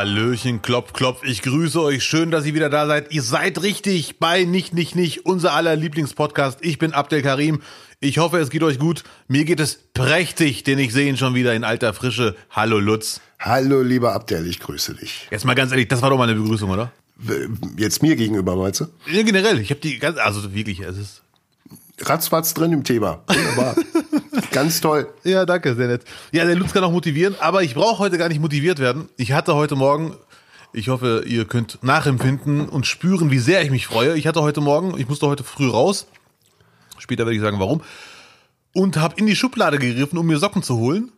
Hallöchen, klopf, klopf, ich grüße euch. Schön, dass ihr wieder da seid. Ihr seid richtig bei Nicht, Nicht, Nicht, unser aller Lieblingspodcast. Ich bin Abdel Karim. Ich hoffe, es geht euch gut. Mir geht es prächtig, denn ich sehe ihn schon wieder in alter Frische. Hallo Lutz. Hallo, lieber Abdel, ich grüße dich. Jetzt mal ganz ehrlich, das war doch mal eine Begrüßung, oder? Jetzt mir gegenüber, meinst du? Ja, generell, ich habe die ganz, also wirklich, es ist. Ratzfatz drin im Thema. Wunderbar. ganz toll. Ja, danke, sehr nett. Ja, der Lutz kann auch motivieren, aber ich brauche heute gar nicht motiviert werden. Ich hatte heute Morgen, ich hoffe, ihr könnt nachempfinden und spüren, wie sehr ich mich freue. Ich hatte heute Morgen, ich musste heute früh raus. Später werde ich sagen, warum. Und habe in die Schublade gegriffen, um mir Socken zu holen.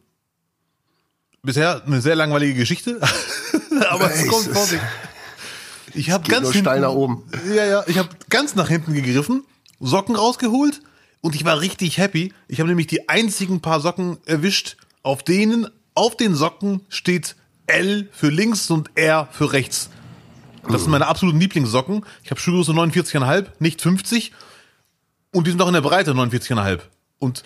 Bisher eine sehr langweilige Geschichte, aber es kommt vor sich. Ich habe ganz nur steil nach oben. Ja, ja, ich habe ganz nach hinten gegriffen, Socken rausgeholt und ich war richtig happy. Ich habe nämlich die einzigen paar Socken erwischt, auf denen auf den Socken steht L für links und R für rechts. Das sind meine absoluten Lieblingssocken. Ich habe Schuhgröße 49,5, nicht 50. Und die sind auch in der Breite 49,5. Und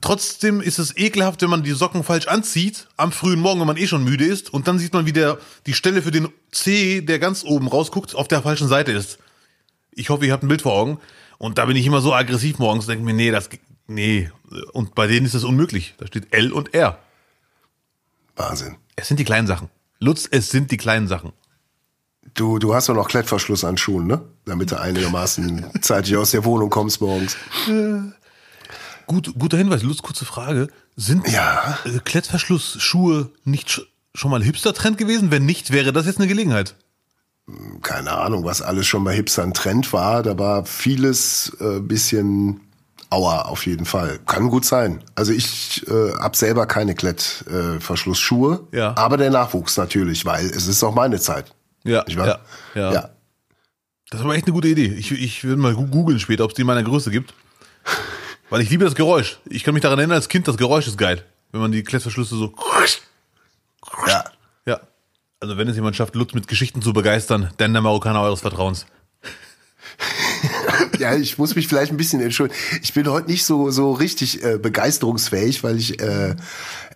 trotzdem ist es ekelhaft, wenn man die Socken falsch anzieht, am frühen Morgen, wenn man eh schon müde ist, und dann sieht man, wie der, die Stelle für den C, der ganz oben rausguckt, auf der falschen Seite ist. Ich hoffe, ihr habt ein Bild vor Augen. Und da bin ich immer so aggressiv morgens, denke mir, nee, das, nee. Und bei denen ist das unmöglich. Da steht L und R. Wahnsinn. Es sind die kleinen Sachen. Lutz, es sind die kleinen Sachen. Du, du hast doch noch Klettverschluss an Schuhen, ne? Damit du einigermaßen zeitig aus der Wohnung kommst morgens. Gut, guter Hinweis. Lutz, kurze Frage. Sind Ja. äh, Klettverschlussschuhe nicht sch schon mal Hipster-Trend gewesen? Wenn nicht, wäre das jetzt eine Gelegenheit. Keine Ahnung, was alles schon bei Hipstern Trend war. Da war vieles äh, bisschen Aua auf jeden Fall. Kann gut sein. Also ich äh, hab selber keine Klettverschlussschuhe, äh, Ja. aber der Nachwuchs natürlich, weil es ist auch meine Zeit. Ja, wahr? ja, ja. ja. Das ist aber echt eine gute Idee. Ich, ich will mal googeln später, ob es die in meiner Größe gibt. Weil ich liebe das Geräusch. Ich kann mich daran erinnern, als Kind, das Geräusch ist geil. Wenn man die Klettverschlüsse so. ja. Ja. Also wenn es jemand schafft, Lutz mit Geschichten zu begeistern, dann der Marokkaner eures Vertrauens. Ja, ich muss mich vielleicht ein bisschen entschuldigen. Ich bin heute nicht so so richtig äh, begeisterungsfähig, weil ich äh,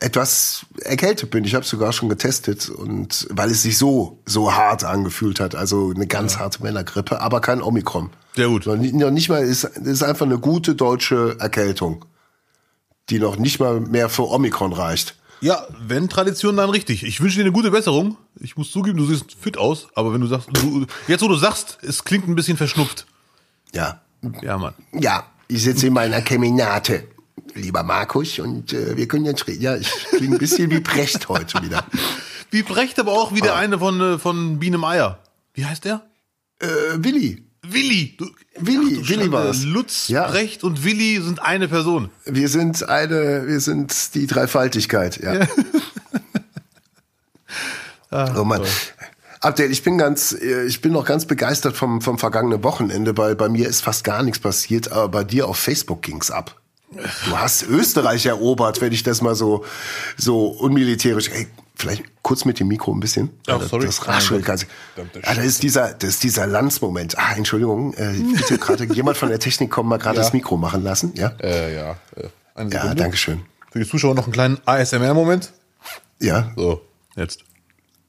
etwas erkältet bin. Ich habe sogar schon getestet und weil es sich so so hart angefühlt hat, also eine ganz harte Männergrippe, aber kein Omikron. Sehr gut. Noch nicht, noch nicht mal ist ist einfach eine gute deutsche Erkältung, die noch nicht mal mehr für Omikron reicht. Ja, wenn Tradition, dann richtig. Ich wünsche dir eine gute Besserung. Ich muss zugeben, du siehst fit aus, aber wenn du sagst, du, jetzt wo du sagst, es klingt ein bisschen verschnupft. Ja, Ja, Mann. ja. Ich sitze in meiner Keminate, lieber Markus, und äh, wir können jetzt reden. Ja, ich klinge ein bisschen wie Brecht heute wieder. Wie Brecht aber auch wie der eine von, äh, von Biene Meier. Wie heißt der? Äh, Willi, Willi. Du, Willi, du Willi Schande. war's. Lutz, Ja. Brecht und Willi sind eine Person. wir sind eine, wir sind die Dreifaltigkeit, ja. oh Mann. Abdel, ich bin ganz, äh, ich bin noch ganz begeistert vom, vom vergangenen Wochenende, weil bei mir ist fast gar nichts passiert, aber bei dir auf Facebook ging's ab. Du hast Österreich erobert, wenn ich das mal so, so unmilitärisch, ey, vielleicht kurz mit dem Mikro ein bisschen. Ja, Das- sorry. Das raschelt ganz. Ah, da ist dieser, das ist dieser Landsmoment. Ah, Entschuldigung, äh, bitte gerade jemand von der Technik kommen mal gerade das Mikro machen lassen, ja? Äh, ja. Äh, eine Ja, danke schön. Für die Zuschauer noch einen kleinen ASMR-Moment. Ja, So, jetzt.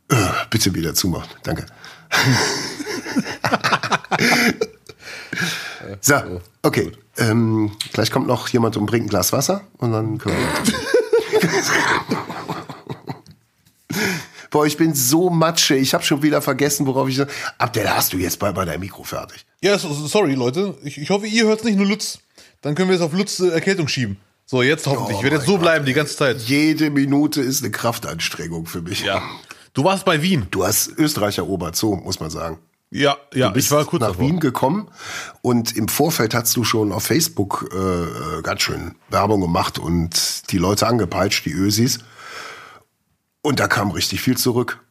Äh, bitte wieder zumachen. Danke. so, okay. Ähm, gleich kommt noch jemand und bringt ein Glas Wasser und dann können wir. Boah, ich bin so matsche. Ich habe schon wieder vergessen, worauf ich. Abdel, hast du jetzt bald mal dein Mikro fertig? Ja, so- sorry, Leute. Ich, ich hoffe, ihr hört nicht nur Lutz. Dann können wir es auf Lutz Erkältung schieben. So, jetzt hoffentlich. Oh ich werde jetzt so bleiben die ganze Zeit. Jede Minute ist eine Kraftanstrengung für mich. Ja. Du warst bei Wien. Du hast Österreich erobert, so muss man sagen. Ja, ja, ich war kurz nach davor. Wien gekommen und im Vorfeld hast du schon auf Facebook äh, äh, ganz schön Werbung gemacht und die Leute angepeitscht, die Ösis. Und da kam richtig viel zurück.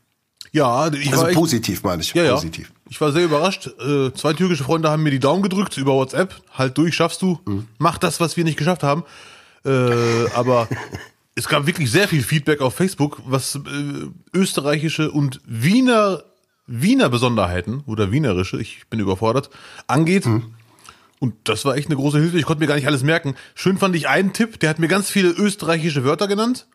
Ja, ich Also war echt, positiv meine ich. ja, ja. positiv. Ich war sehr überrascht. Äh, zwei türkische Freunde haben mir die Daumen gedrückt über WhatsApp. Halt durch, schaffst du. Mhm. Mach das, was wir nicht geschafft haben. Äh, aber es gab wirklich sehr viel Feedback auf Facebook, was äh, österreichische und Wiener Wiener Besonderheiten oder wienerische, ich bin überfordert, angeht. Mhm. Und das war echt eine große Hilfe. Ich konnte mir gar nicht alles merken. Schön fand ich einen Tipp, der hat mir ganz viele österreichische Wörter genannt.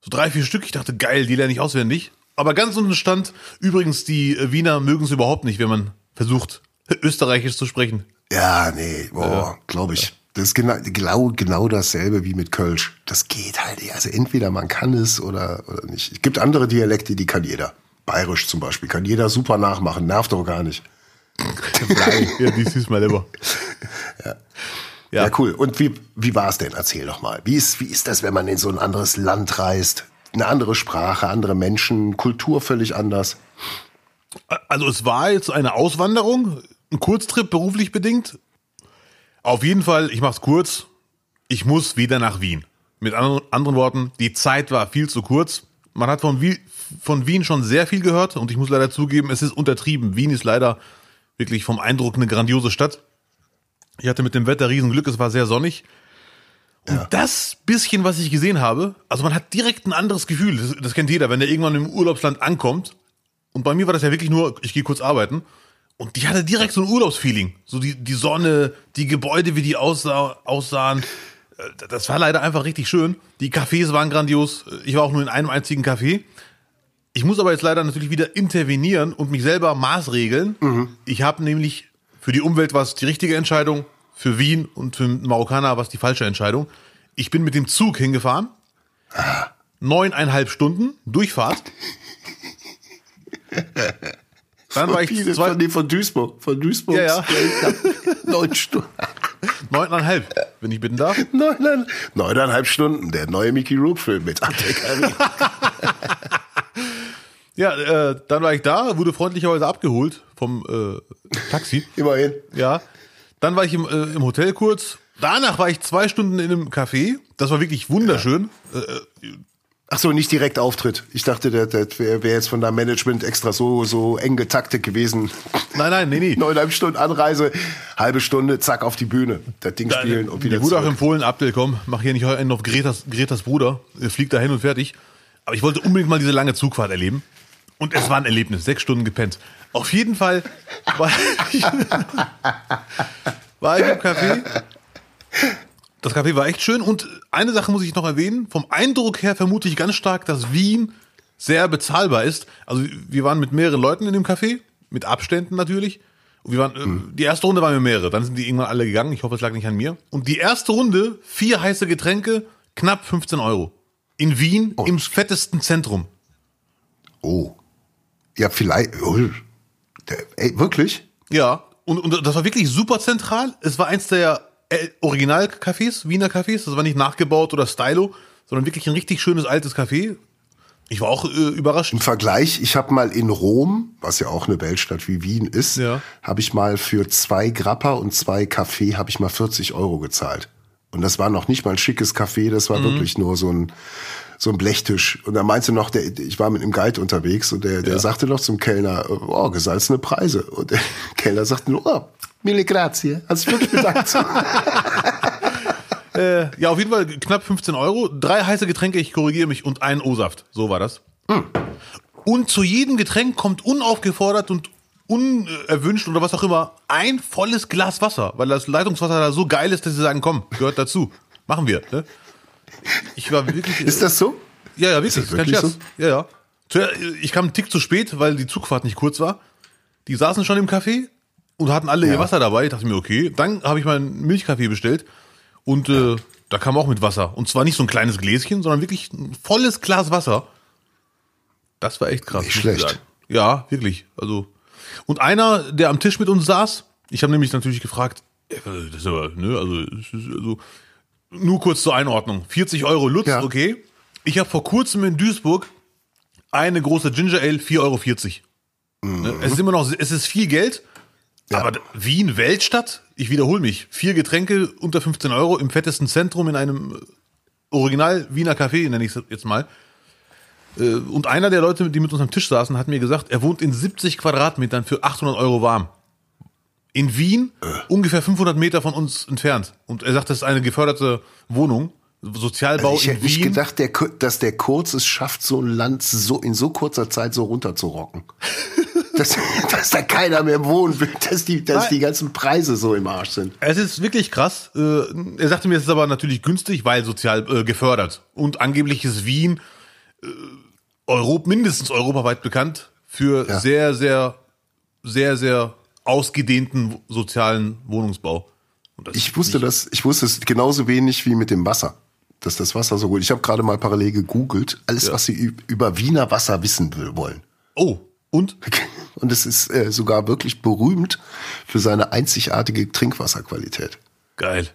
So drei, vier Stück. Ich dachte, geil, die lerne ich auswendig. Aber ganz unten stand, übrigens, die Wiener mögen es überhaupt nicht, wenn man versucht, österreichisch zu sprechen. Ja, nee, boah, glaube ich. Das ist genau, genau, genau dasselbe wie mit Kölsch. Das geht halt nicht. Also entweder man kann es oder, oder nicht. Es gibt andere Dialekte, die kann jeder. Bayerisch zum Beispiel kann jeder super nachmachen, nervt doch gar nicht. ja, die süß mal lieber. Ja. Ja. cool. Und wie, wie war es denn? Erzähl doch mal. Wie ist, wie ist das, wenn man in so ein anderes Land reist? Eine andere Sprache, andere Menschen, Kultur völlig anders. Also es war jetzt eine Auswanderung, ein Kurztrip beruflich bedingt. Auf jeden Fall, ich mach's kurz, ich muss wieder nach Wien. Mit anderen Worten, die Zeit war viel zu kurz. Man hat von Wien, von Wien schon sehr viel gehört und ich muss leider zugeben, es ist untertrieben. Wien ist leider wirklich vom Eindruck eine grandiose Stadt. Ich hatte mit dem Wetter Riesenglück, es war sehr sonnig. Und ja. das bisschen, was ich gesehen habe, also man hat direkt ein anderes Gefühl. Das, das kennt jeder, wenn er irgendwann im Urlaubsland ankommt. Und bei mir war das ja wirklich nur, ich gehe kurz arbeiten. Und die hatte direkt so ein Urlaubsfeeling. So die, die Sonne, die Gebäude, wie die aussah, aussahen. Äh, das war leider einfach richtig schön. Die Cafés waren grandios. Ich war auch nur in einem einzigen Café. Ich muss aber jetzt leider natürlich wieder intervenieren und mich selber maßregeln. Mhm. Ich habe nämlich für die Umwelt war es die richtige Entscheidung, für Wien und für Marokkaner war es die falsche Entscheidung. Ich bin mit dem Zug hingefahren. Neuneinhalb Stunden Durchfahrt. Dann war ich zwei von, von Duisburg. Von Duisburg. Ja, ja. Neun Stunden. Neuneinhalb, wenn ich bitten darf. Neuneinhalb, neuneinhalb Stunden. Der neue Mickey Rook Film mit. Ja, äh, dann war ich da, wurde freundlicherweise abgeholt vom äh, Taxi. Immerhin. Ja. Dann war ich im, äh, im Hotel kurz. Danach war ich zwei Stunden in einem Café. Das war wirklich wunderschön. Ja. Äh, Ach so, nicht direkt Auftritt. Ich dachte, der, der wäre wär jetzt von deinem Management extra so, so eng getaktet gewesen. Nein, nein, nee, nee. Neuneinhalb Stunden Anreise, halbe Stunde, zack, auf die Bühne. Das Ding spielen und wieder Mir wurde auch empfohlen, Abdel, komm, mach hier nicht einen auf Gretas, Gretas Bruder. Er fliegt da hin und fertig. Aber ich wollte unbedingt mal diese lange Zugfahrt erleben. Und es war ein Erlebnis, sechs Stunden gepennt. Auf jeden Fall war ich, war ich im Café. Das Café war echt schön und eine Sache muss ich noch erwähnen. Vom Eindruck her vermute ich ganz stark, dass Wien sehr bezahlbar ist. Also wir waren mit mehreren Leuten in dem Café, mit Abständen natürlich. Und wir waren, hm. die erste Runde waren wir mehrere, dann sind die irgendwann alle gegangen. Ich hoffe, es lag nicht an mir. Und die erste Runde, vier heiße Getränke, knapp 15 Euro. In Wien, oh. im fettesten Zentrum. Oh. Ja, vielleicht. Oh, ey, wirklich? Ja, und, und das war wirklich super zentral. Es war eins der äh, Original-Cafés, Wiener Cafés. Das war nicht nachgebaut oder Stylo, sondern wirklich ein richtig schönes altes Café. Ich war auch äh, überrascht. Im Vergleich, ich habe mal in Rom, was ja auch eine Weltstadt wie Wien ist, ja. habe ich mal für zwei Grappa und zwei Kaffee habe ich mal 40 Euro gezahlt. Und das war noch nicht mal ein schickes Café, das war mhm. wirklich nur so ein so ein Blechtisch. Und er meinte noch, der, ich war mit einem Guide unterwegs und der, der ja. sagte noch zum Kellner, oh, gesalzene Preise. Und der Kellner sagte nur, oh, mille grazie. Hat sich wirklich bedankt. äh, ja, auf jeden Fall knapp 15 Euro. Drei heiße Getränke, ich korrigiere mich, und ein O-Saft. So war das. Hm. Und zu jedem Getränk kommt unaufgefordert und unerwünscht oder was auch immer ein volles Glas Wasser, weil das Leitungswasser da so geil ist, dass sie sagen, komm, gehört dazu. Machen wir. Ne? Ich war wirklich. Ist das so? Ja, ja, wirklich. Ist das wirklich Kein Scherz. So? Ja, ja. Ich kam einen Tick zu spät, weil die Zugfahrt nicht kurz war. Die saßen schon im Café und hatten alle ja. ihr Wasser dabei. Ich dachte mir, okay. Dann habe ich mal einen Milchkaffee bestellt und äh, da kam auch mit Wasser. Und zwar nicht so ein kleines Gläschen, sondern wirklich ein volles Glas Wasser. Das war echt krass. Nicht schlecht. Ja, wirklich. Also und einer, der am Tisch mit uns saß, ich habe nämlich natürlich gefragt, das ist aber, ne, also, also nur kurz zur Einordnung. 40 Euro Lutz, ja. okay. Ich habe vor kurzem in Duisburg eine große Ginger Ale, 4,40 Euro. Mhm. Es ist immer noch, es ist viel Geld, ja. aber Wien, Weltstadt, ich wiederhole mich, vier Getränke unter 15 Euro im fettesten Zentrum in einem Original Wiener Café, nenne ich es jetzt mal. Äh, und einer der Leute, die mit uns am Tisch saßen, hat mir gesagt, er wohnt in 70 Quadratmetern für 800 Euro warm in Wien, äh. ungefähr 500 Meter von uns entfernt. Und er sagt, das ist eine geförderte Wohnung. Sozialbau also ich in Wien. Ich gedacht, der, dass der Kurz es schafft, so ein Land so in so kurzer Zeit so runterzurocken. dass, dass da keiner mehr wohnen will, dass die, dass die ganzen Preise so im Arsch sind. Es ist wirklich krass. Äh, er sagte mir, es ist aber natürlich günstig, weil sozial äh, gefördert. Und angeblich ist Wien Europ mindestens europaweit bekannt für Ja. sehr, sehr, sehr, sehr ausgedehnten sozialen Wohnungsbau. Ich wusste das, ich wusste es genauso wenig wie mit dem Wasser. Dass das Wasser so gut. Ich habe gerade mal parallel gegoogelt, alles, was sie üb- über Wiener Wasser wissen will, wollen. Oh, und? Und es ist äh, sogar wirklich berühmt für seine einzigartige Trinkwasserqualität. Geil.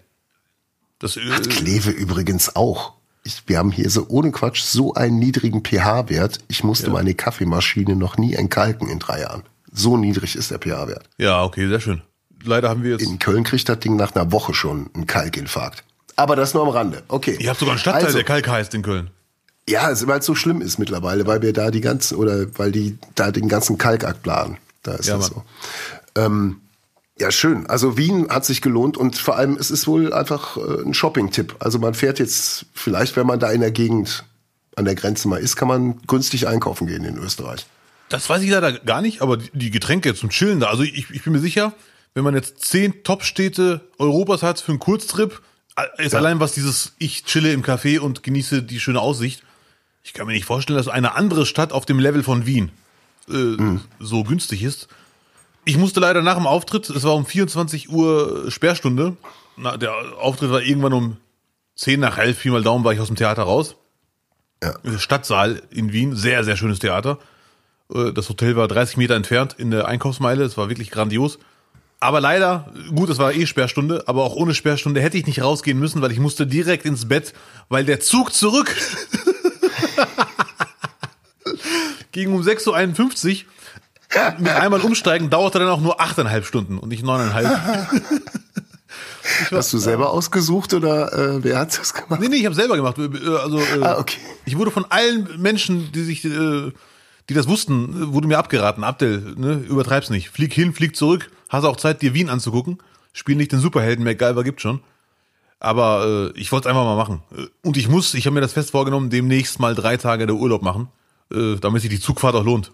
Das, äh, Hat Kleve übrigens auch. Ich, wir haben hier so ohne Quatsch so einen niedrigen pH-Wert. Ich musste meine Kaffeemaschine noch nie entkalken in drei Jahren. So niedrig ist der pH-Wert. ja, okay, sehr schön. Leider haben wir jetzt. In Köln kriegt das Ding nach einer Woche schon einen Kalkinfarkt. Aber das nur am Rande. Okay. Ihr habt sogar einen Stadtteil, Also, der Kalk heißt in Köln. Ja, es- weil es so schlimm ist mittlerweile, weil wir da die ganzen, oder weil die da den ganzen Kalk abladen. Da ist Ja, das Mann. so. Ähm, ja, schön. Also Wien hat sich gelohnt und vor allem es ist wohl einfach äh, ein Shopping-Tipp. Also man fährt jetzt, vielleicht wenn man da in der Gegend an der Grenze mal ist, kann man günstig einkaufen gehen in Österreich. Das weiß ich leider gar nicht, aber die- Getränke zum Chillen da. Also ich, ich bin mir sicher, wenn man jetzt zehn Top-Städte Europas hat für einen Kurztrip, äh, ist allein was dieses ich chille im Café und genieße die schöne Aussicht. Ich kann mir nicht vorstellen, dass eine andere Stadt auf dem Level von Wien äh, so günstig ist. Ich musste leider nach dem Auftritt, es war um 24 Uhr Sperrstunde. Na, der Auftritt war irgendwann um 10 nach 11, Pi mal Daumen war ich aus dem Theater raus. Ja. Stadtsaal in Wien, sehr, sehr schönes Theater. Äh, Das Hotel war 30 Meter entfernt in der Einkaufsmeile. Es war wirklich grandios. Aber leider, gut, es war eh Sperrstunde, aber auch ohne Sperrstunde hätte ich nicht rausgehen müssen, weil ich musste direkt ins Bett, weil der Zug zurück ging um 6.51 Uhr. Mit einmal umsteigen dauerte dann auch nur 8,5 Stunden und nicht 9,5. Hast du selber ausgesucht oder äh, wer hat das gemacht? Nee, nee, ich habe selber gemacht. Äh, Also, äh, Ah, okay. Ich wurde von allen Menschen, die sich, äh, die das wussten, wurde mir abgeraten. Abdel, ne, übertreib's nicht. Flieg hin, flieg zurück. Hast auch Zeit, dir Wien anzugucken. Spiel nicht den Superhelden, MacGyver gibt schon. Aber äh, ich wollte es einfach mal machen. Äh, Und ich muss, ich habe mir das fest vorgenommen, demnächst mal drei Tage der Urlaub machen, äh, damit sich die Zugfahrt auch lohnt.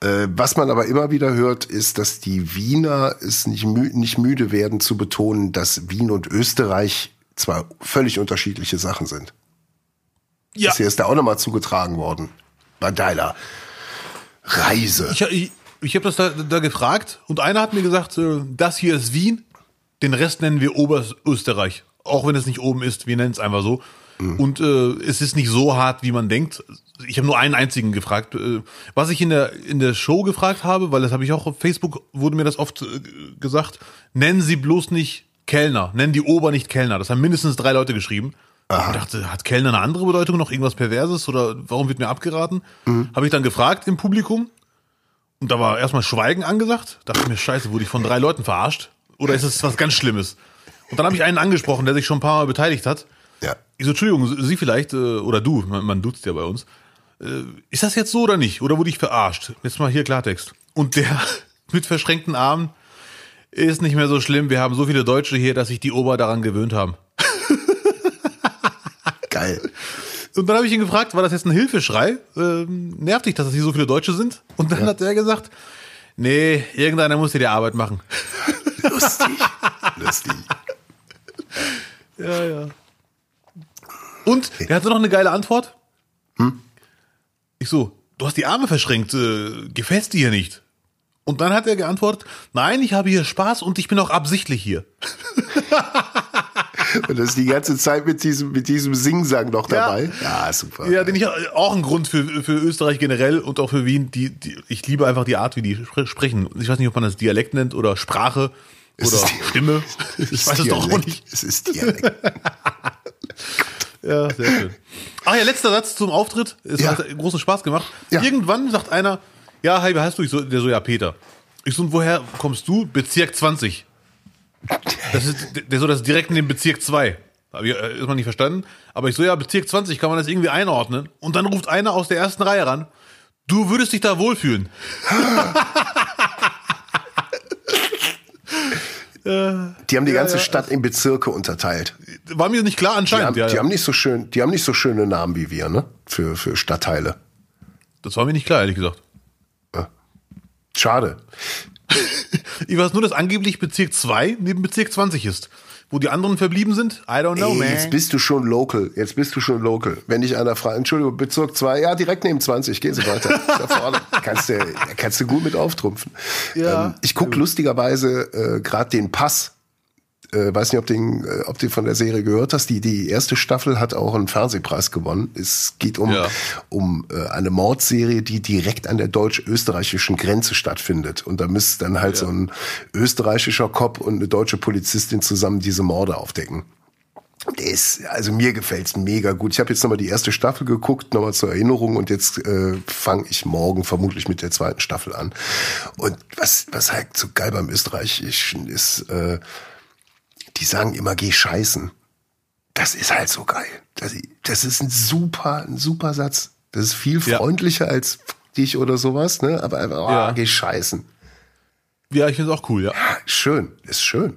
Äh, was man aber immer wieder hört, ist, dass die Wiener es nicht, mü nicht müde werden zu betonen, dass Wien und Österreich zwar völlig unterschiedliche Sachen sind. Ja, Das hier ist da auch nochmal zugetragen worden. Bei deiner Reise. ich, ich, ich habe das da, da gefragt und einer hat mir gesagt, äh, das hier ist Wien, den Rest nennen wir Oberösterreich. Auch wenn es nicht oben ist, wir nennen es einfach so. Und äh, es ist nicht so hart, wie man denkt. Ich habe nur einen einzigen gefragt. Äh, was ich in der, in der Show gefragt habe, weil das habe ich auch auf Facebook, wurde mir das oft äh, gesagt, nennen Sie bloß nicht Kellner, nennen die Ober nicht Kellner. Das haben mindestens drei Leute geschrieben. Ich dachte, hat Kellner eine andere Bedeutung, noch irgendwas Perverses oder warum wird mir abgeraten? Habe ich dann gefragt im Publikum und da war erstmal Schweigen angesagt. Dachte mir, scheiße, wurde ich von drei Leuten verarscht? Oder ist es was ganz Schlimmes? Und dann habe ich einen angesprochen, der sich schon ein paar Mal beteiligt hat. Ja. Ich so, Entschuldigung, Sie vielleicht, äh, oder du, man, man duzt ja bei uns. Äh, Ist das jetzt so oder nicht? Oder wurde ich verarscht? Jetzt mal hier Klartext. Und der mit verschränkten Armen ist nicht mehr so schlimm. Wir haben so viele Deutsche hier, dass sich die Ober daran gewöhnt haben. Geil. Und dann habe ich ihn gefragt, war das jetzt ein Hilfeschrei? Ähm, nervt dich, dass das hier so viele Deutsche sind? Und dann hat er gesagt, nee, irgendeiner muss hier die Arbeit machen. Lustig. Lustig. Ja, ja. Und er hatte noch eine geile Antwort. Ich so, du hast die Arme verschränkt, äh, gefällt dir hier nicht. Und dann hat er geantwortet, nein, ich habe hier Spaß und ich bin auch absichtlich hier. Und das die ganze Zeit mit diesem, mit diesem Singsang noch dabei. Ja, super. Ja, den ich auch ein Grund für, für Österreich generell und auch für Wien. Die, die, ich liebe einfach die Art, wie die spre- sprechen. Ich weiß nicht, ob man das Dialekt nennt oder Sprache Es oder ist die- Stimme. Ich ist weiß es doch auch nicht. Es ist Dialekt. Ja, sehr schön. Ach ja, letzter Satz zum Auftritt. Es Ja. hat großen Spaß gemacht. Ja. Irgendwann sagt einer, ja, hi, wie heißt du? Ich so, der so, ja, Peter. Ich so, und woher kommst du? Bezirk 20. Das ist, der so, das ist direkt in dem Bezirk 2. Hab ich äh, erstmal nicht verstanden. Aber ich so, ja, Bezirk 20, kann man das irgendwie einordnen? Und dann ruft einer aus der ersten Reihe ran, du würdest dich da wohlfühlen. Die haben die ganze Stadt in Bezirke unterteilt. War mir nicht klar Die anscheinend. haben, ja, die ja. haben nicht so schön, die haben nicht so schöne Namen wie wir, ne? Für, für Stadtteile. Das war mir nicht klar, ehrlich gesagt. Schade. Ich weiß nur, dass angeblich Bezirk 2 neben Bezirk 20 ist. Wo die anderen verblieben sind, I don't know, Ey, man. jetzt bist du schon local. Jetzt bist du schon local. Wenn dich einer fragt, Entschuldigung, Bezirk 2, ja, direkt neben 20, gehen Sie weiter. Da vorne. kannst, du, kannst du gut mit auftrumpfen. Ja. Ähm, ich gucke lustigerweise äh, gerade den Pass. Äh, weiß nicht, ob, den, äh, ob du von der Serie gehört hast. Die, die erste Staffel hat auch einen Fernsehpreis gewonnen. Es geht um, Ja. um äh, eine Mordserie, die direkt an der deutsch-österreichischen Grenze stattfindet. Und da müsste dann halt so ein österreichischer Cop und eine deutsche Polizistin zusammen diese Morde aufdecken. Der ist, also mir gefällt's mega gut. Ich habe jetzt nochmal die erste Staffel geguckt, nochmal zur Erinnerung und jetzt äh, fange ich morgen vermutlich mit der zweiten Staffel an. Und was, was halt so geil beim Österreichischen ist, äh, die sagen immer, geh scheißen. Das ist halt so geil. Das, das ist ein super, ein super Satz. Das ist viel Ja. freundlicher als dich oder sowas, ne? Aber einfach, oh, Ja. geh scheißen. Ja, ich finde es auch cool, ja. Schön, ist schön.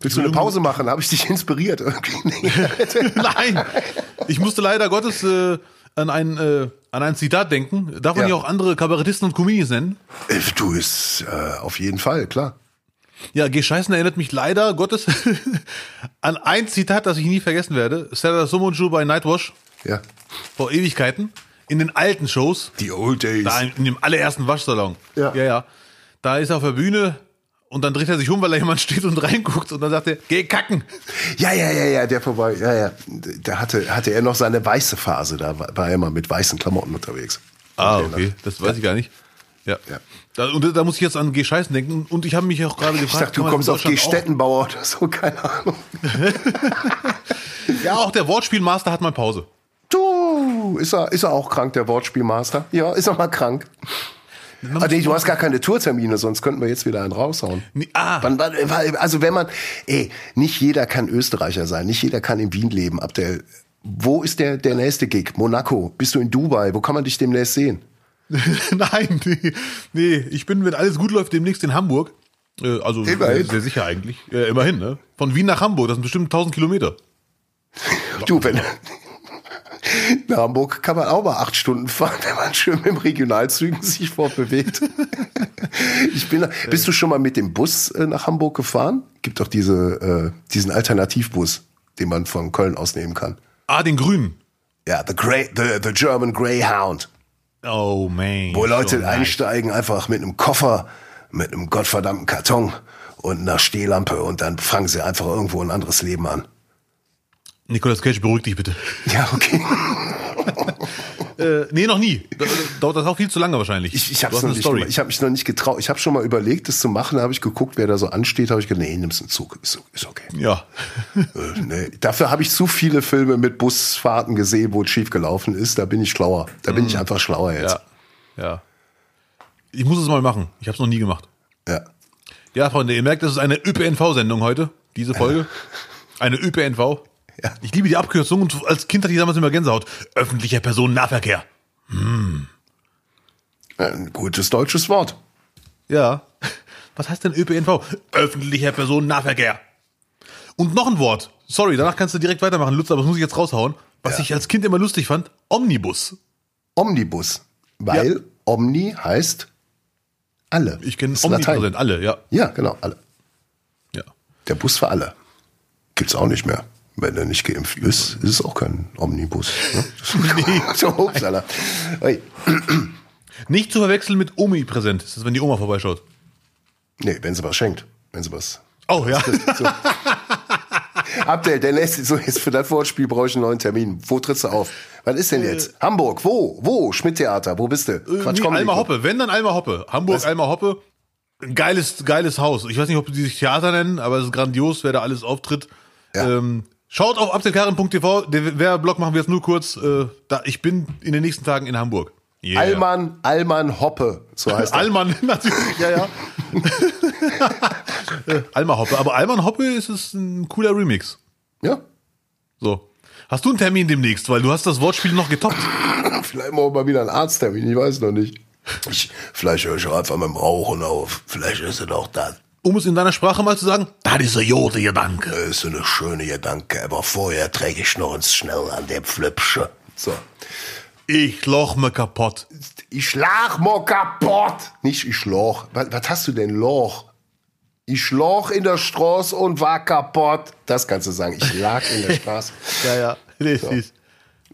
Willst du eine. Pause machen? Habe ich dich inspiriert? Nein, ich musste leider Gottes äh, an, ein, äh, an ein Zitat denken. Darf man Ja. ja auch andere Kabarettisten und Comedians nennen? Äh, Du ist äh, auf jeden Fall, klar. Ja, Geh Scheißen erinnert mich leider Gottes an ein Zitat, das ich nie vergessen werde. Sarah Somonju bei Nightwash Ja. vor Ewigkeiten. In den alten Shows. Die Old Days. Da in, dem allerersten Waschsalon. Ja. ja, ja. Da ist er auf der Bühne und dann dreht er sich um, weil da jemand steht und reinguckt und dann sagt er, geh kacken. Ja, ja, ja, ja, der vorbei. Ja, ja. Da hatte, hatte er noch seine weiße Phase. Da war er immer mit weißen Klamotten unterwegs. Ah, okay, das weiß ich gar nicht. Ja. Ja. Da, und da muss ich jetzt an Geh Scheißen denken und ich habe mich auch gerade Ich gefragt, dachte, du kommst auf G. Stettenbauer oder so, keine Ahnung. Ja, auch der Wortspielmaster hat mal Pause. Du, ist er, ist er auch krank, der Wortspielmaster? Ja, ist er mal krank. Ah, nee, du hast gar keine Tourtermine, sonst könnten wir jetzt wieder einen raushauen. Ah. Also wenn man, ey, nicht jeder kann Österreicher sein, nicht jeder kann in Wien leben. Ab der, wo ist der, der nächste Gig? Monaco? Bist du in Dubai? Wo kann man dich demnächst sehen? Nein, nee, nee, ich bin, wenn alles gut läuft, demnächst in Hamburg. Äh, also Immerhin. sehr sicher eigentlich. Äh, immerhin, ne? Von Wien nach Hamburg, das sind bestimmt 1000 Kilometer. Du, wenn, nach Hamburg kann man auch mal acht Stunden fahren, wenn man schön mit dem Regionalzügen sich fortbewegt. Ich bin, bist du schon mal mit dem Bus äh, nach Hamburg gefahren? Gibt doch diese, äh, diesen Alternativbus, den man von Köln aus nehmen kann. Ah, den Grünen. Ja, the, Grey, the, the German Greyhound. Oh, man. Wo Leute So einsteigen einfach mit einem Koffer, mit einem gottverdammten Karton und einer Stehlampe und dann fangen sie einfach irgendwo ein anderes Leben an. Nicolas Cage, beruhig dich bitte. Ja, okay. Äh, nee, noch nie. Da- Dauert das auch viel zu lange wahrscheinlich. Ich, ich habe hab mich noch nicht getraut. Ich habe schon mal überlegt, das zu machen. Da habe ich geguckt, wer da so ansteht. Habe ich gedacht, nee, nimmst einen Zug. Ist, ist okay. Ja. Äh, nee. Dafür habe ich zu viele Filme mit Busfahrten gesehen, wo es schief gelaufen ist. Da bin ich schlauer. Da bin ich einfach schlauer jetzt. Ja. Ja. Ich muss es mal machen. Ich habe es noch nie gemacht. Ja. Ja, Freunde, ihr merkt, das ist eine ÖPNV-Sendung heute, diese Folge. Eine ÖPNV. Ja. Ich liebe die Abkürzung und als Kind hatte ich damals immer Gänsehaut. Öffentlicher Personennahverkehr. Ein gutes deutsches Wort. Ja. Was heißt denn ÖPNV? Öffentlicher Personennahverkehr. Und noch ein Wort. Sorry, danach kannst du direkt weitermachen, Lutz, aber das muss ich jetzt raushauen. Was Ja. ich als Kind immer lustig fand, Omnibus. Omnibus. Weil Omni heißt alle. Ich kenne omnipräsent, alle, ja. Ja, genau, alle. ja. Der Bus für alle. Gibt's auch nicht mehr. Wenn er nicht geimpft ist, ist es auch kein Omnibus. Ne? Nee. Nicht zu verwechseln mit omnipräsent. Das ist, wenn die Oma vorbeischaut. Nee, wenn sie was schenkt. Wenn sie was. Oh, ja. So. Abdel, der nächste, so jetzt für das Wortspiel brauche ich einen neuen Termin. Wo trittst du auf? Was ist denn jetzt? Hamburg, wo? Wo? Schmidt-Theater, wo bist du? Äh, nee, Comedy Alma. Hoppe. Wenn, dann Alma Hoppe. Hamburg, Was? Alma Hoppe. Geiles, geiles Haus. Ich weiß nicht, ob die sich Theater nennen, aber es ist grandios, wer da alles auftritt. Ja. Ähm, schaut auf abdelkarin.tv. Der Werbeblock machen wir jetzt nur kurz. Äh, da, ich bin in den nächsten Tagen in Hamburg. Yeah. Alman, Alman Hoppe, so heißt er. Alman, natürlich, ja, ja. Alma Hoppe. Aber Alman Hoppe ist es ein cooler Remix. Ja, So. Hast du einen Termin demnächst? Weil du hast das Wortspiel noch getoppt. vielleicht morgen mal wieder ein Arzttermin, ich weiß noch nicht. Ich, vielleicht höre ich auch einfach mit dem Rauchen auf. Vielleicht ist es auch das. Um es in deiner Sprache mal zu sagen, das ist ein Jode Gedanke. Das ist eine schöne Gedanke, aber vorher träge ich noch uns schnell an der Pflüpsche. So. Ich loch mir kaputt. Ich schlag mir kaputt. Nicht ich loch. Was, was hast du denn Loch? Ich lag in der Straße und war kaputt. Das kannst du sagen. Ich lag in der Straße. Ja, ja. Richtig.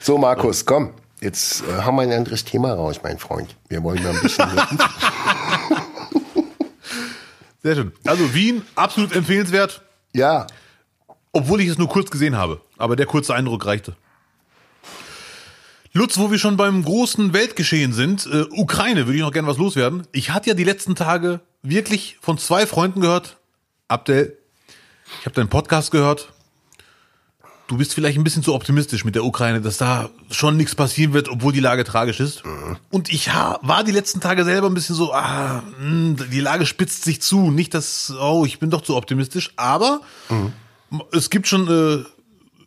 So, Markus, komm. Jetzt äh, haben wir ein anderes Thema raus, mein Freund. Wir wollen mal ein bisschen. Sehr schön. Also Wien, absolut empfehlenswert, ja, obwohl ich es nur kurz gesehen habe. Aber der kurze Eindruck reichte. Lutz, wo wir schon beim großen Weltgeschehen sind, äh, Ukraine, würde ich noch gerne was loswerden. Ich hatte ja die letzten Tage wirklich von zwei Freunden gehört. Abdel, ich habe deinen Podcast gehört. Du bist vielleicht ein bisschen zu optimistisch mit der Ukraine, dass da schon nichts passieren wird, obwohl die Lage tragisch ist. Und ich war die letzten Tage selber ein bisschen so, ah, mh, die Lage spitzt sich zu. Nicht, dass, oh, ich bin doch zu optimistisch. Aber es gibt schon äh,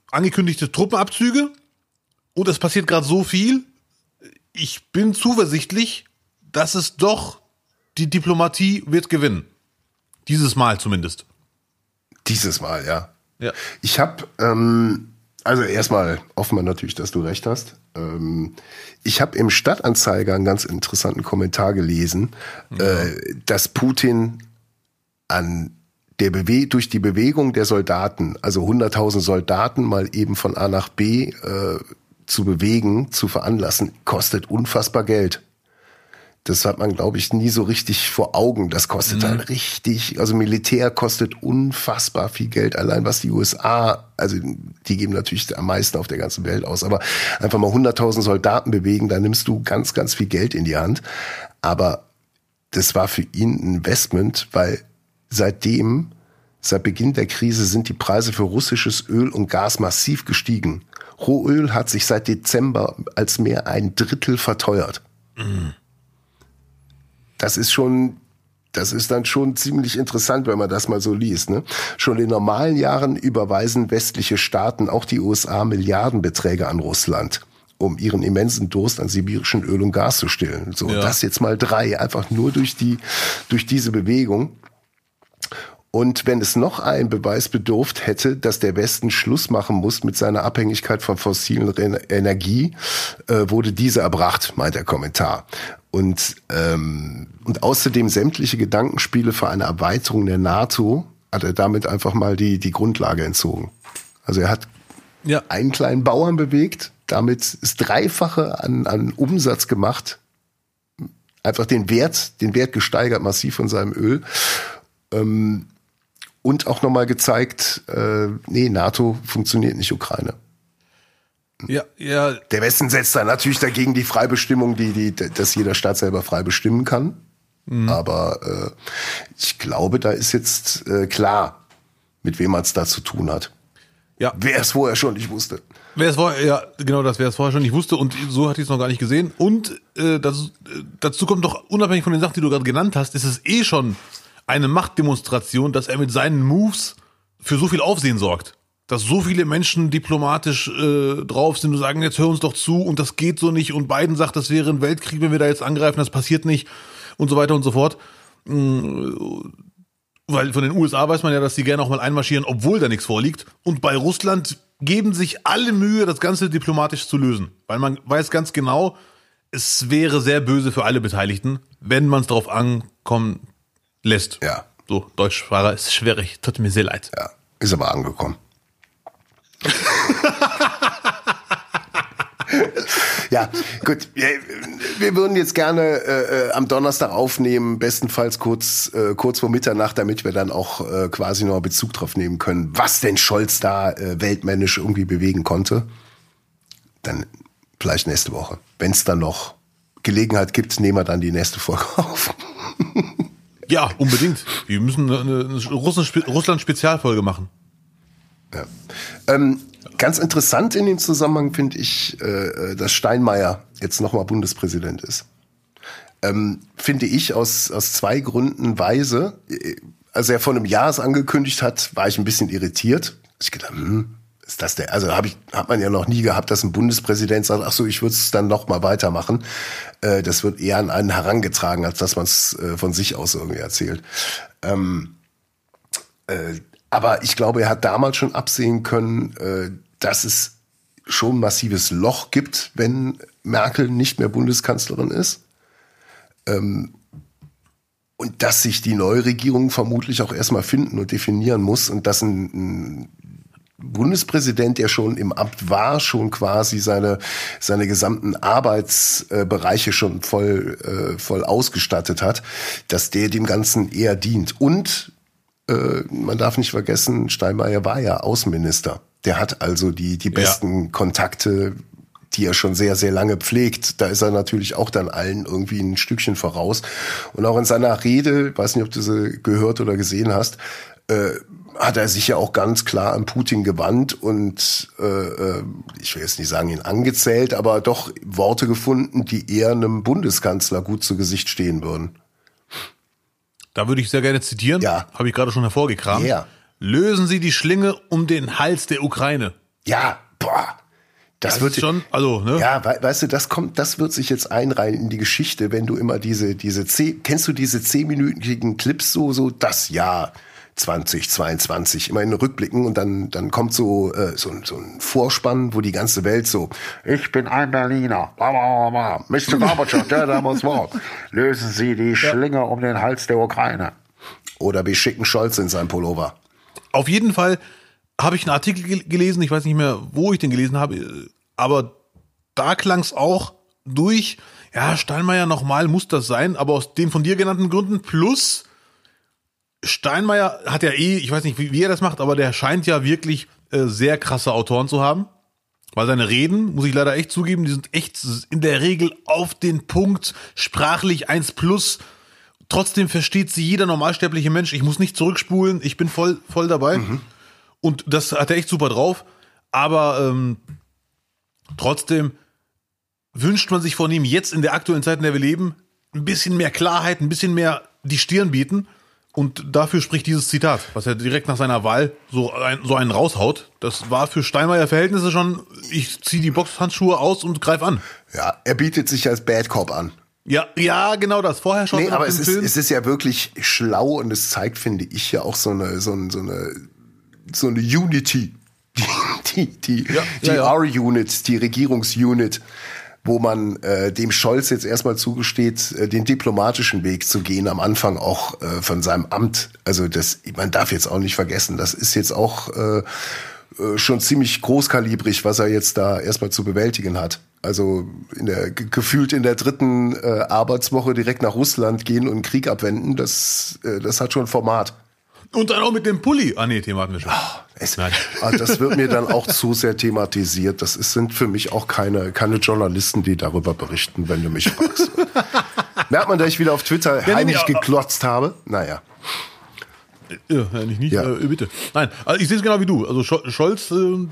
angekündigte Truppenabzüge und es passiert gerade so viel. Ich bin zuversichtlich, dass es doch die Diplomatie wird gewinnen. Dieses Mal zumindest. dieses Mal, ja. Ja. Ich habe, ähm, also erstmal hoffen wir natürlich, dass du recht hast. Ähm, ich habe im Stadtanzeiger einen ganz interessanten Kommentar gelesen, äh, dass Putin an der Bewe durch die Bewegung der Soldaten, also 100.000 Soldaten mal eben von A nach B äh, zu bewegen, zu veranlassen, kostet unfassbar Geld. Das hat man, glaube ich, nie so richtig vor Augen. Das kostet dann richtig, also Militär kostet unfassbar viel Geld. Allein was die USA, also die geben natürlich am meisten auf der ganzen Welt aus, aber einfach mal 100.000 Soldaten bewegen, da nimmst du ganz, ganz viel Geld in die Hand. Aber das war für ihn ein Investment, weil seitdem, seit Beginn der Krise sind die Preise für russisches Öl und Gas massiv gestiegen. Rohöl hat sich seit Dezember als mehr ein Drittel verteuert. Das ist schon, das ist dann schon ziemlich interessant, wenn man das mal so liest. Ne? Schon in normalen Jahren überweisen westliche Staaten, auch die USA, Milliardenbeträge an Russland, um ihren immensen Durst an sibirischen Öl und Gas zu stillen. So, Ja. das jetzt mal drei, einfach nur durch die, durch diese Bewegung. Und wenn es noch einen Beweis bedurft hätte, dass der Westen Schluss machen muss mit seiner Abhängigkeit von fossilen Energie, äh, wurde diese erbracht, meint der Kommentar. Und, ähm, und außerdem sämtliche Gedankenspiele für eine Erweiterung der NATO hat er damit einfach mal die, die Grundlage entzogen. Also er hat Ja. einen kleinen Bauern bewegt, damit ist Dreifache an, an Umsatz gemacht, einfach den Wert, den Wert gesteigert massiv von seinem Öl. Ähm, und auch nochmal gezeigt, äh, nee, NATO funktioniert nicht Ukraine. Ja, ja, Der Westen setzt da natürlich dagegen die Freibestimmung, die, die, dass jeder Staat selber frei bestimmen kann. Aber äh, ich glaube, da ist jetzt äh, klar, mit wem man es da zu tun hat. ja. Wer es vorher schon nicht wusste. Wer es vorher, ja, genau, das wer es vorher schon nicht wusste und so hatte ich es noch gar nicht gesehen. Und äh, das, äh, dazu kommt doch, unabhängig von den Sachen, die du gerade genannt hast, ist es eh schon eine Machtdemonstration, dass er mit seinen Moves für so viel Aufsehen sorgt. Dass so viele Menschen diplomatisch äh, drauf sind und sagen, jetzt hör uns doch zu und das geht so nicht und Biden sagt, das wäre ein Weltkrieg, wenn wir da jetzt angreifen, das passiert nicht und so weiter und so fort. Weil von den USA weiß man ja, dass die gerne auch mal einmarschieren, obwohl da nichts vorliegt. Und bei Russland geben sich alle Mühe, das Ganze diplomatisch zu lösen. Weil man weiß ganz genau, es wäre sehr böse für alle Beteiligten, wenn man es darauf ankommen lässt. Ja. So, Deutschfahrer ist schwierig. Tut mir sehr leid. Ja, ist aber angekommen. Ja, gut. Wir, würden jetzt gerne äh, äh, am Donnerstag aufnehmen, bestenfalls kurz, äh, kurz vor Mitternacht, damit wir dann auch äh, quasi noch Bezug drauf nehmen können, was denn Scholz da äh, weltmännisch irgendwie bewegen konnte. Dann vielleicht nächste Woche. Wenn es dann noch Gelegenheit gibt, nehmen wir dann die nächste Folge auf. Ja, unbedingt. Wir müssen eine, eine Russland- Russland-Spezialfolge machen. Ja. Ähm, ganz interessant in dem Zusammenhang finde ich, äh, dass Steinmeier jetzt nochmal Bundespräsident ist. Ähm, finde ich aus, aus zwei Gründen weise. Äh, Als er vor einem Jahr es angekündigt hat, war ich ein bisschen irritiert. Ich gedacht, hm, ist das der? Also habe ich, hat man ja noch nie gehabt, dass ein Bundespräsident sagt, ach so, ich würde es dann noch mal weitermachen. Äh, das wird eher an einen herangetragen, als dass man es äh, von sich aus irgendwie erzählt. Ähm, äh, aber ich glaube, er hat damals schon absehen können, äh, dass es schon massives Loch gibt, wenn Merkel nicht mehr Bundeskanzlerin ist. Ähm, und dass sich die neue Regierung vermutlich auch erstmal finden und definieren muss und dass ein, ein Bundespräsident, der schon im Amt war, schon quasi seine, seine gesamten Arbeitsbereiche schon voll, äh, voll ausgestattet hat, dass der dem Ganzen eher dient. Und äh, man darf nicht vergessen, Steinmeier war ja Außenminister. Der hat also die, die besten ja. Kontakte, die er schon sehr, sehr lange pflegt. Da ist er natürlich auch dann allen irgendwie ein Stückchen voraus. Und auch in seiner Rede, weiß nicht, ob du sie gehört oder gesehen hast, äh, hat er sich ja auch ganz klar an Putin gewandt und äh, äh, ich will jetzt nicht sagen ihn angezählt, aber doch Worte gefunden, die eher einem Bundeskanzler gut zu Gesicht stehen würden. Da würde ich sehr gerne zitieren. Ja. Habe ich gerade schon hervorgekramt. Ja. Lösen Sie die Schlinge um den Hals der Ukraine. Ja, boah. Das, das wird schon, also, ne? Ja, weißt du, das kommt, das wird sich jetzt einreihen in die Geschichte, wenn du immer diese, diese zehn, kennst du diese zehnminütigen Clips so, so das Jahr 2022 immer in Rückblicken und dann dann kommt so äh, so, so ein Vorspann, wo die ganze Welt so ich bin ein Berliner, Mr. Gorbatschow, der da muss Wort. Lösen Sie die Schlinge ja. um den Hals der Ukraine. Oder wir schicken Scholz in sein Pullover. Auf jeden Fall habe ich einen Artikel gelesen, ich weiß nicht mehr, wo ich den gelesen habe, aber da klang es auch durch, ja, Steinmeier nochmal muss das sein, aber aus den von dir genannten Gründen plus Steinmeier hat ja eh, ich weiß nicht, wie, wie er das macht, aber der scheint ja wirklich äh, sehr krasse Autoren zu haben. Weil seine Reden, muss ich leider echt zugeben, die sind echt in der Regel auf den Punkt, sprachlich eins plus. Trotzdem versteht sie jeder normalsterbliche Mensch. Ich muss nicht zurückspulen, ich bin voll, voll dabei. Mhm. Und das hat er echt super drauf. Aber ähm, trotzdem wünscht man sich von ihm jetzt in der aktuellen Zeit, in der wir leben, ein bisschen mehr Klarheit, ein bisschen mehr die Stirn bieten. Und dafür spricht dieses Zitat, was er direkt nach seiner Wahl so, ein, so einen raushaut. Das war für Steinmeier Verhältnisse schon, ich ziehe die Boxhandschuhe aus und greif an. Ja, er bietet sich als Bad Cop an. Ja, ja, genau das. Vorher schon. Nee, aber es ist, es ist ja wirklich schlau und es zeigt, finde ich, ja auch so eine, so eine, so eine, so eine Unity. Die, die, die, ja, die ja, ja. R-Unit, die Regierungsunit wo man äh, dem Scholz jetzt erstmal zugesteht, äh, den diplomatischen Weg zu gehen, am Anfang auch äh, von seinem Amt. Also das, man darf jetzt auch nicht vergessen, das ist jetzt auch äh, äh schon ziemlich großkalibrig, was er jetzt da erstmal zu bewältigen hat. Also in der gefühlt in der dritten äh, Arbeitswoche direkt nach Russland gehen und Krieg abwenden, das, äh, das hat schon Format. Und dann auch mit dem Pulli. Ah nee, Thema hatten wir schon. Oh, es, ah, das wird mir dann auch zu sehr thematisiert. Das ist, sind für mich auch keine, keine Journalisten, die darüber berichten, wenn du mich fragst. Merkt man, dass ich wieder auf Twitter ja, heimlich nee, geklotzt habe? Naja. Ja, nicht, nicht ja. Äh, bitte. Nein, also ich sehe es genau wie du. Also Scholz äh,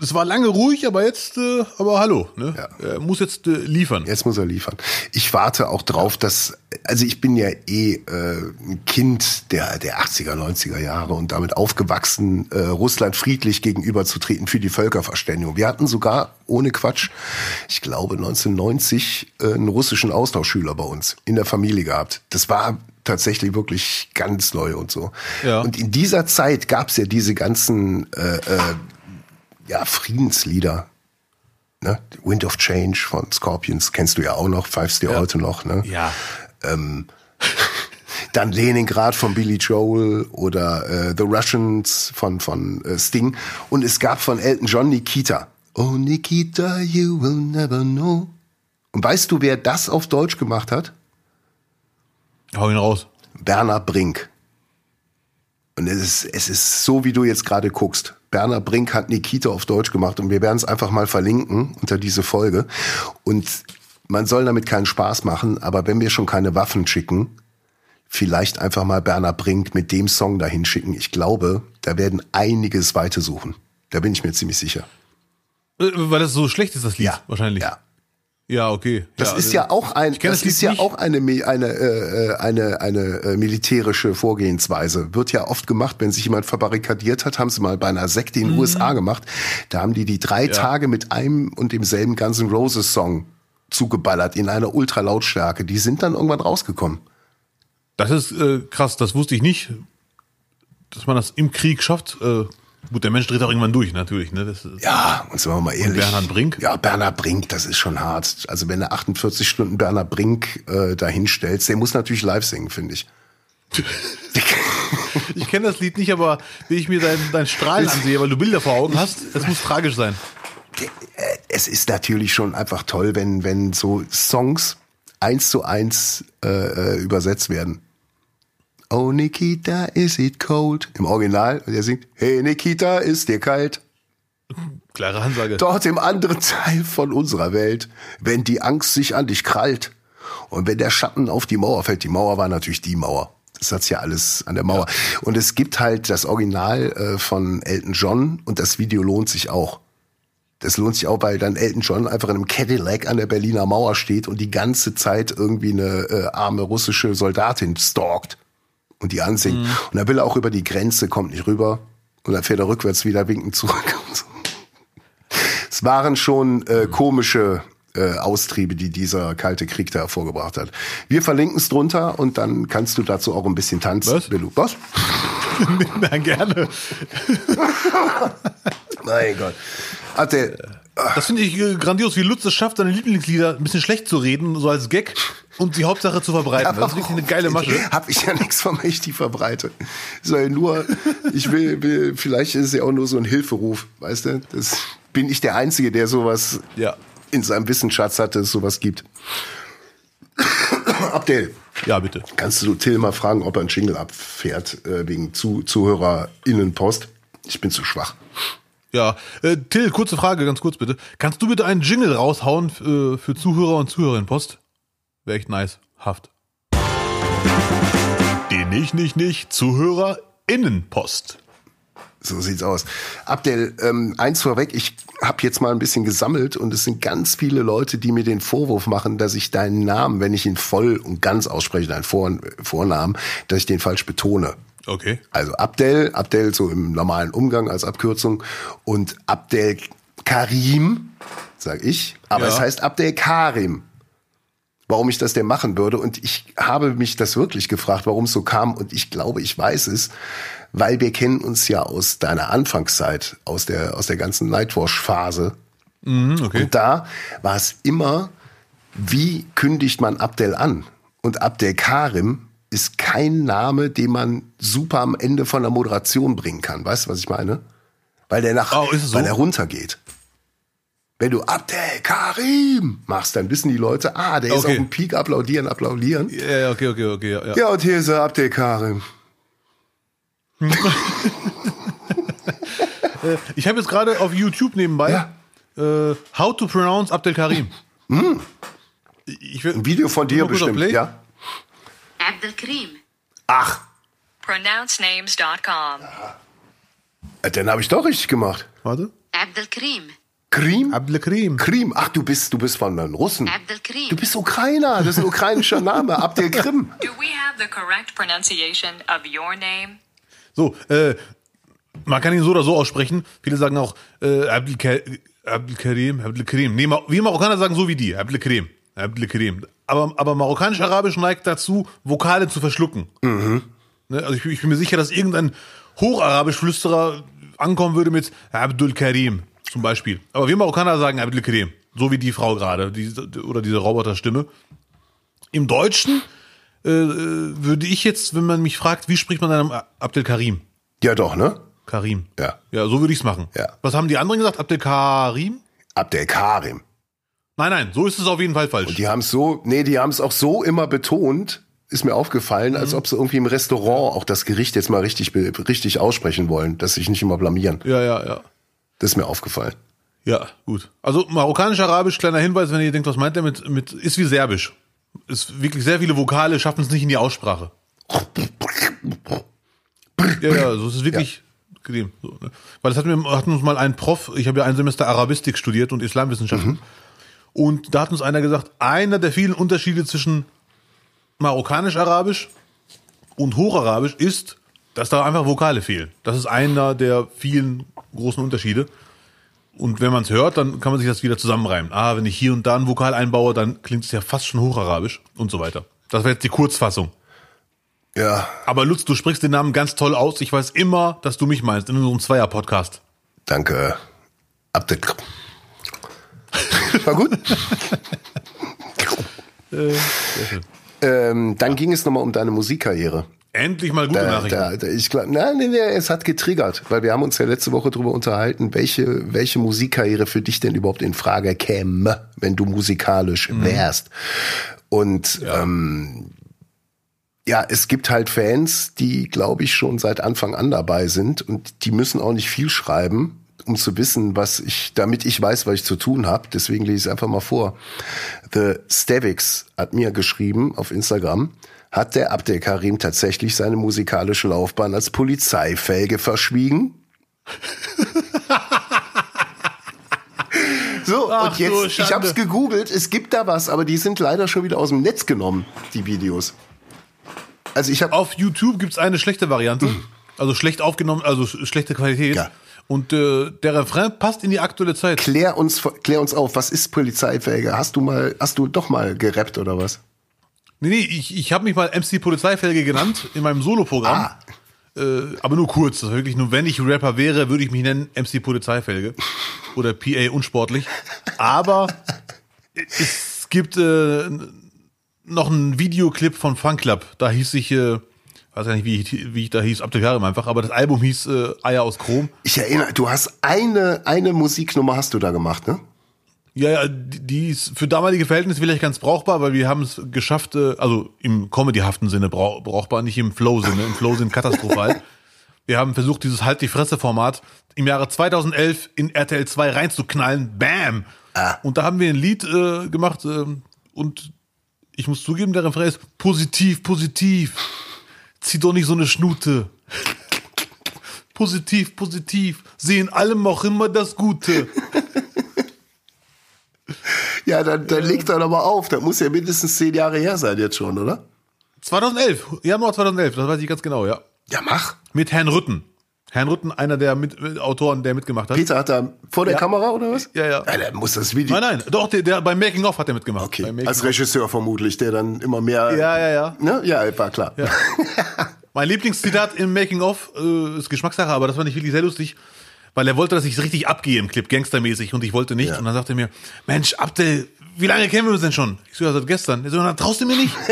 es war lange ruhig, aber jetzt, äh, aber hallo, ne? Ja. Er muss jetzt äh, liefern. Jetzt muss er liefern. Ich warte auch drauf, dass, also ich bin ja eh äh, ein Kind der, der 80er, 90er Jahre und damit aufgewachsen, äh, Russland friedlich gegenüberzutreten für die Völkerverständigung. Wir hatten sogar, ohne Quatsch, ich glaube 1990 äh, einen russischen Austauschschüler bei uns in der Familie gehabt. Das war tatsächlich wirklich ganz neu und so. Ja. Und in dieser Zeit gab es ja diese ganzen äh, äh, ja, Friedenslieder. Ne? Wind of Change von Scorpions kennst du ja auch noch, pfeifst dir ja. heute noch. Ne? Ja. Ähm, dann Leningrad von Billy Joel oder äh, The Russians von, von äh, Sting. Und es gab von Elton John Nikita. Oh Nikita, you will never know. Und weißt du, wer das auf Deutsch gemacht hat? Hau ihn raus. Bernhard Brink. Und es ist, es ist so, wie du jetzt gerade guckst. Berner Brink hat Nikita auf Deutsch gemacht und wir werden es einfach mal verlinken unter diese Folge. Und man soll damit keinen Spaß machen, aber wenn wir schon keine Waffen schicken, vielleicht einfach mal Berner Brink mit dem Song dahin schicken. Ich glaube, da werden einiges weiter suchen. Da bin ich mir ziemlich sicher. Äh, weil das so schlecht ist, das Lied, ja, wahrscheinlich. Ja. Ja, okay. Das ja, ist also, ja auch ein, das, ist ja auch eine eine äh, eine eine äh, militärische Vorgehensweise. Wird ja oft gemacht, wenn sich jemand verbarrikadiert hat, haben sie mal bei einer Sekte in den mhm. USA gemacht. Da haben die die drei ja. Tage mit einem und demselben Guns N' Roses Song zugeballert in einer Ultralautstärke. Die sind dann irgendwann rausgekommen. Das ist äh, krass. Das wusste ich nicht, dass man das im Krieg schafft. Äh Gut, der Mensch dreht auch irgendwann durch, natürlich. Ne? Das Ja, und sind wir mal ehrlich. Bernhard Brink? Ja, Bernhard Brink, das ist schon hart. Also wenn du 48 Stunden Bernhard Brink äh, dahin stellst, der muss natürlich live singen, finde ich. Ich kenne das Lied nicht, aber wie ich mir dein, dein Strahlen ansehe, weil du Bilder vor Augen hast, das muss tragisch sein. es ist natürlich schon einfach toll, wenn, wenn so Songs eins zu eins äh, äh, übersetzt werden. Oh Nikita, is it cold? Im Original, und er singt, Hey Nikita, ist dir kalt? Klare Ansage. Dort im anderen Teil von unserer Welt, wenn die Angst sich an dich krallt und wenn der Schatten auf die Mauer fällt, die Mauer war natürlich die Mauer. Das hat's ja alles an der Mauer. Und es gibt halt das Original äh, von Elton John und das Video lohnt sich auch. Das lohnt sich auch, weil dann Elton John einfach in einem Cadillac an der Berliner Mauer steht und die ganze Zeit irgendwie eine äh, arme russische Soldatin stalkt und die ansingt. Und dann will er auch über die Grenze, kommt nicht rüber und dann fährt er rückwärts wieder winkend zurück. Es waren schon äh, komische äh, Austriebe, die dieser kalte Krieg da hervorgebracht hat. Wir verlinken es drunter und dann kannst du dazu auch ein bisschen tanzen. Was? du- Was? Na, gerne. Mein Gott. Hat der, Das finde ich äh, grandios, wie Lutz es schafft, seine Lieblingslieder ein bisschen schlecht zu reden, so als Gag und die Hauptsache zu verbreiten. Das ist wirklich eine geile Masche. Hab ich ja nichts von, wenn ich die verbreite. Soll nur, ich will, will, vielleicht ist es ja auch nur so ein Hilferuf, weißt du? Das bin ich der Einzige, der sowas Ja. in seinem Wissensschatz hat, dass es sowas gibt. Abdel, Ja, bitte. kannst du Till mal fragen, ob er einen Jingle abfährt, äh, wegen zu, ZuhörerInnenpost? Ich bin zu schwach. Ja, äh, Till, kurze Frage, ganz kurz bitte. Kannst du bitte einen Jingle raushauen äh, für Zuhörer und Zuhörerinnenpost? Wäre echt nice. Haft. Die nicht, nicht, nicht Zuhörerinnenpost. So sieht's aus. Abdel, ähm, eins vorweg, ich habe jetzt mal ein bisschen gesammelt und es sind ganz viele Leute, die mir den Vorwurf machen, dass ich deinen Namen, wenn ich ihn voll und ganz ausspreche, deinen Vor Vornamen, dass ich den falsch betone. Okay. Also Abdel, Abdel so im normalen Umgang als Abkürzung und Abdel Karim, sag ich, aber Ja. es heißt Abdel Karim. Warum ich das denn machen würde und ich habe mich das wirklich gefragt, warum es so kam und ich glaube, ich weiß es, weil wir kennen uns ja aus deiner Anfangszeit, aus der aus der ganzen Nightwash-Phase Mhm, okay. und da war es immer, wie kündigt man Abdel an? Und Abdel Karim ist kein Name, den man super am Ende von der Moderation bringen kann. Weißt du, was ich meine? Weil der nach, Oh, ist so? weil er runtergeht. Wenn du Abdel Karim machst, dann wissen die Leute, ah, der ist Okay. auf dem Peak, applaudieren, applaudieren. Ja, okay, okay, okay. Ja, ja. Ja, und hier ist er, Abdel Karim. Ich habe jetzt gerade auf YouTube nebenbei Ja. äh, How to Pronounce Abdel Karim. Ich will, Ein Video von dir bestimmt, ja? Abdul Karim. Ach, pronouncenames.com. äh, dann habe ich doch richtig gemacht. Warte. Abdul Karim. Krim? Abdel Karim. Krim. Ach, du bist, du bist von den Russen. Abdul Karim. Du bist Ukrainer, das ist ein ukrainischer Name, Abdel Krim. Do we have the correct pronunciation of your name? So, äh, man kann ihn so oder so aussprechen. Viele sagen auch äh, Abdel, Ka Abdel Karim, Abdel Karim. Nee, wir Marokkaner sagen so wie die, Abdel Karim, Abdel Karim. Aber, aber marokkanisch-arabisch neigt dazu, Vokale zu verschlucken. Ne? Also ich, ich bin mir sicher, dass irgendein Hocharabisch-Flüsterer ankommen würde mit Abdul Karim zum Beispiel. Aber wir Marokkaner sagen Abdel Karim. So wie die Frau gerade, diese, oder diese Roboterstimme. Im Deutschen äh, äh, würde ich jetzt, wenn man mich fragt, wie spricht man dann Abdel Karim? Ja, doch, ne? Karim. Ja. Ja, so würde ich's machen. Ja. Was haben die anderen gesagt? Abdel Karim? Abdel Karim. Nein, nein, so ist es auf jeden Fall falsch. Die haben es so, nee, die haben es auch so immer betont, ist mir aufgefallen, als ob sie irgendwie im Restaurant auch das Gericht jetzt mal richtig, richtig aussprechen wollen, dass sie sich nicht immer blamieren. ja, ja, ja. Das ist mir aufgefallen. Ja, gut. Also marokkanisch-arabisch, kleiner Hinweis, wenn ihr denkt, was meint er mit, mit ist wie serbisch. Ist wirklich sehr viele Vokale, schaffen es nicht in die Aussprache. Ja, ja, so ist es wirklich Karim. So, ne? Weil das hat, mir, hat uns mal ein Prof, ich habe ja ein Semester Arabistik studiert und Islamwissenschaften. Und da hat uns einer gesagt, einer der vielen Unterschiede zwischen marokkanisch-arabisch und hocharabisch ist, dass da einfach Vokale fehlen. Das ist einer der vielen großen Unterschiede. Und wenn man es hört, dann kann man sich das wieder zusammenreimen. Ah, wenn ich hier und da ein Vokal einbaue, dann klingt es ja fast schon hocharabisch und so weiter. Das wäre jetzt die Kurzfassung. Ja, Aber Lutz, du sprichst den Namen ganz toll aus. Ich weiß immer, dass du mich meinst in unserem Zweier-Podcast. danke. Abdel. War gut. ähm, dann ging es nochmal um deine Musikkarriere. Endlich mal gute Da, Nachrichten. da, da, ich glaube, nein, nee, nee, es hat getriggert, weil wir haben uns ja letzte Woche darüber unterhalten, welche, welche Musikkarriere für dich denn überhaupt in Frage käme, wenn du musikalisch Mhm. wärst. Und ähm, ja, es gibt halt Fans, die, glaube ich, schon seit Anfang an dabei sind und die müssen auch nicht viel schreiben, um zu wissen, was ich, damit ich weiß, was ich zu tun habe. Deswegen lese ich es einfach mal vor. The Stavix hat mir geschrieben auf Instagram, hat der Abdel Karim tatsächlich seine musikalische Laufbahn als Polizeifelge verschwiegen? so, Ach und jetzt, du ich habe es gegoogelt, es gibt da was, aber die sind leider schon wieder aus dem Netz genommen, die Videos. Also ich habe Auf YouTube gibt's eine schlechte Variante. Also schlecht aufgenommen, also sch- schlechte Qualität. Ja. Und äh, der Refrain passt in die aktuelle Zeit. klär uns klär uns auf, was ist Polizeifelge? Hast du mal hast du doch mal gerappt oder was? Nee, nee, ich, ich habe mich mal MC Polizeifelge genannt in meinem Soloprogramm. Ah. Äh, aber nur kurz. Das wirklich nur, wenn ich Rapper wäre, würde ich mich nennen MC Polizeifelge. Oder PA unsportlich. Aber es gibt äh, noch einen Videoclip von Fun Club. Da hieß ich, äh, weiß ja nicht, wie ich, wie ich da hieß, Abdel Karim einfach, aber das Album hieß äh, Eier aus Chrom. Ich erinnere, du hast eine eine Musiknummer hast du da gemacht, ne? Ja, ja, die ist für damalige Verhältnisse vielleicht ganz brauchbar, weil wir haben es geschafft, äh, also im comedyhaften Sinne brauch, brauchbar, nicht im Flow-Sinne. Im Flow-Sinn katastrophal. Wir haben versucht, dieses Halt die Fresse-Format im Jahre 2011 in RTL 2 reinzuknallen. Bam! Und da haben wir ein Lied äh, gemacht ähm, und ich muss zugeben, der Refrain ist positiv, positiv. Zieh doch nicht so eine Schnute. Positiv, positiv. Sehen allem auch immer das Gute. Ja, dann, dann leg doch aber auf. Das muss ja mindestens zehn Jahre her sein jetzt schon, oder? 2011, Januar 2011, das weiß ich ganz genau, ja. Ja, mach. Mit Herrn Rütten. Herrn Rütten, einer der mit, äh, Autoren, der mitgemacht hat. Peter hat da vor der Ja. Kamera oder was? Ja, ja. Ja, der muss das Video. Nein, nein, doch, der, der beim Making of hat er mitgemacht. Okay, als. Regisseur vermutlich, der dann immer mehr. Ja, ja, ja. Ne? Ja, war klar. Mein Lieblingszitat im Making of äh, ist Geschmackssache, aber das fand ich wirklich sehr lustig, weil er wollte, dass ich richtig abgehe im Clip, gangstermäßig, und ich wollte nicht. Ja. Und dann sagte er mir, Mensch, Abdel, wie lange kennen wir uns denn schon? Ich so, ja, seit gestern. Er so, na, traust du mir nicht?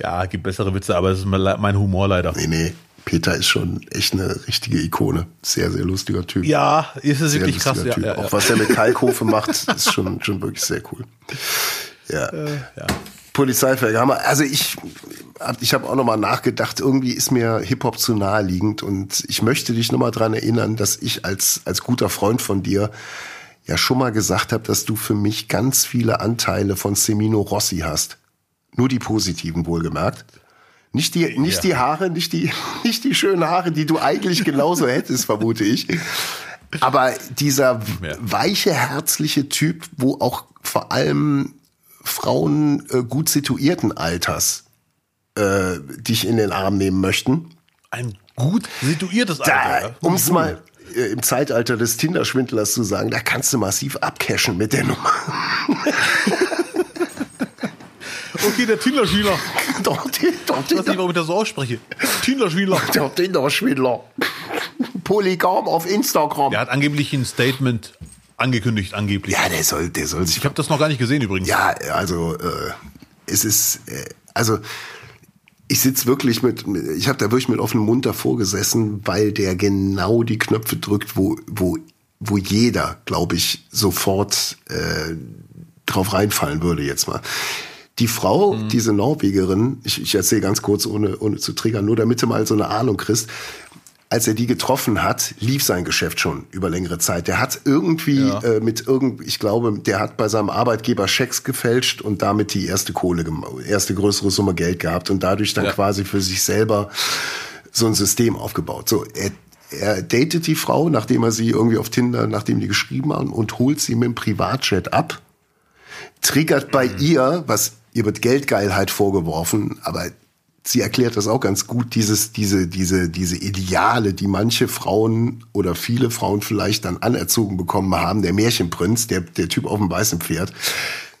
ja. gibt bessere Witze, aber das ist mein Humor leider. Nee, nee. Peter ist schon echt eine richtige Ikone. Sehr, sehr lustiger Typ. Ja, ist es sehr wirklich krass. Ja, ja, ja. Auch was er mit Kalkofe macht, ist schon, schon wirklich sehr cool. Ja. Polizeifelge haben wir. Also ich ich habe auch noch mal nachgedacht. Irgendwie ist mir Hip Hop zu naheliegend und ich möchte dich noch mal dran erinnern, dass ich als als guter Freund von dir ja schon mal gesagt habe, dass du für mich ganz viele Anteile von Semino Rossi hast. Nur die positiven wohlgemerkt. Nicht die, nicht Ja. die Haare, nicht die, nicht die schönen Haare, die du eigentlich genauso hättest, vermute ich. Aber dieser mehr. weiche, herzliche Typ, wo auch vor allem Frauen äh, gut situierten Alters äh, dich in den Arm nehmen möchten. Ein gut situiertes Alter. ja. um es mal äh, im Zeitalter des Tinder-Schwindlers zu sagen, da kannst du massiv abcashen mit der Nummer. Okay, der Tinder-Spieler. die- doch, Ich weiß nicht, warum ich das so ausspreche. Tinder-Spieler. der Tinder-Schwindler. Polygam auf Instagram. Der hat angeblich ein Statement angekündigt, angeblich. Ja, der soll, der soll sich Ich habe das noch gar nicht gesehen übrigens. Ja, also äh, es ist, äh, also ich sitz wirklich mit, mit- ich habe da wirklich mit offenem Mund davor gesessen, weil der genau die Knöpfe drückt, wo, wo, wo jeder, glaube ich, sofort äh, drauf reinfallen würde jetzt mal. Die Frau, diese Norwegerin, ich, ich erzähle ganz kurz, ohne, ohne zu triggern, nur damit du mal so eine Ahnung kriegst, als er die getroffen hat, lief sein Geschäft schon über längere Zeit. Der hat irgendwie Ja. äh, mit irgend, ich glaube, der hat bei seinem Arbeitgeber Schecks gefälscht und damit die erste Kohle, erste größere Summe Geld gehabt und dadurch dann Ja. quasi für sich selber so ein System aufgebaut. So, er, er datet die Frau, nachdem er sie irgendwie auf Tinder, nachdem die geschrieben haben und holt sie mit dem Privatjet ab triggert bei ihr, was ihr wird Geldgeilheit vorgeworfen, aber sie erklärt das auch ganz gut, dieses, diese, diese, diese Ideale, die manche Frauen oder viele Frauen vielleicht dann anerzogen bekommen haben, der Märchenprinz, der, der Typ auf dem weißen Pferd.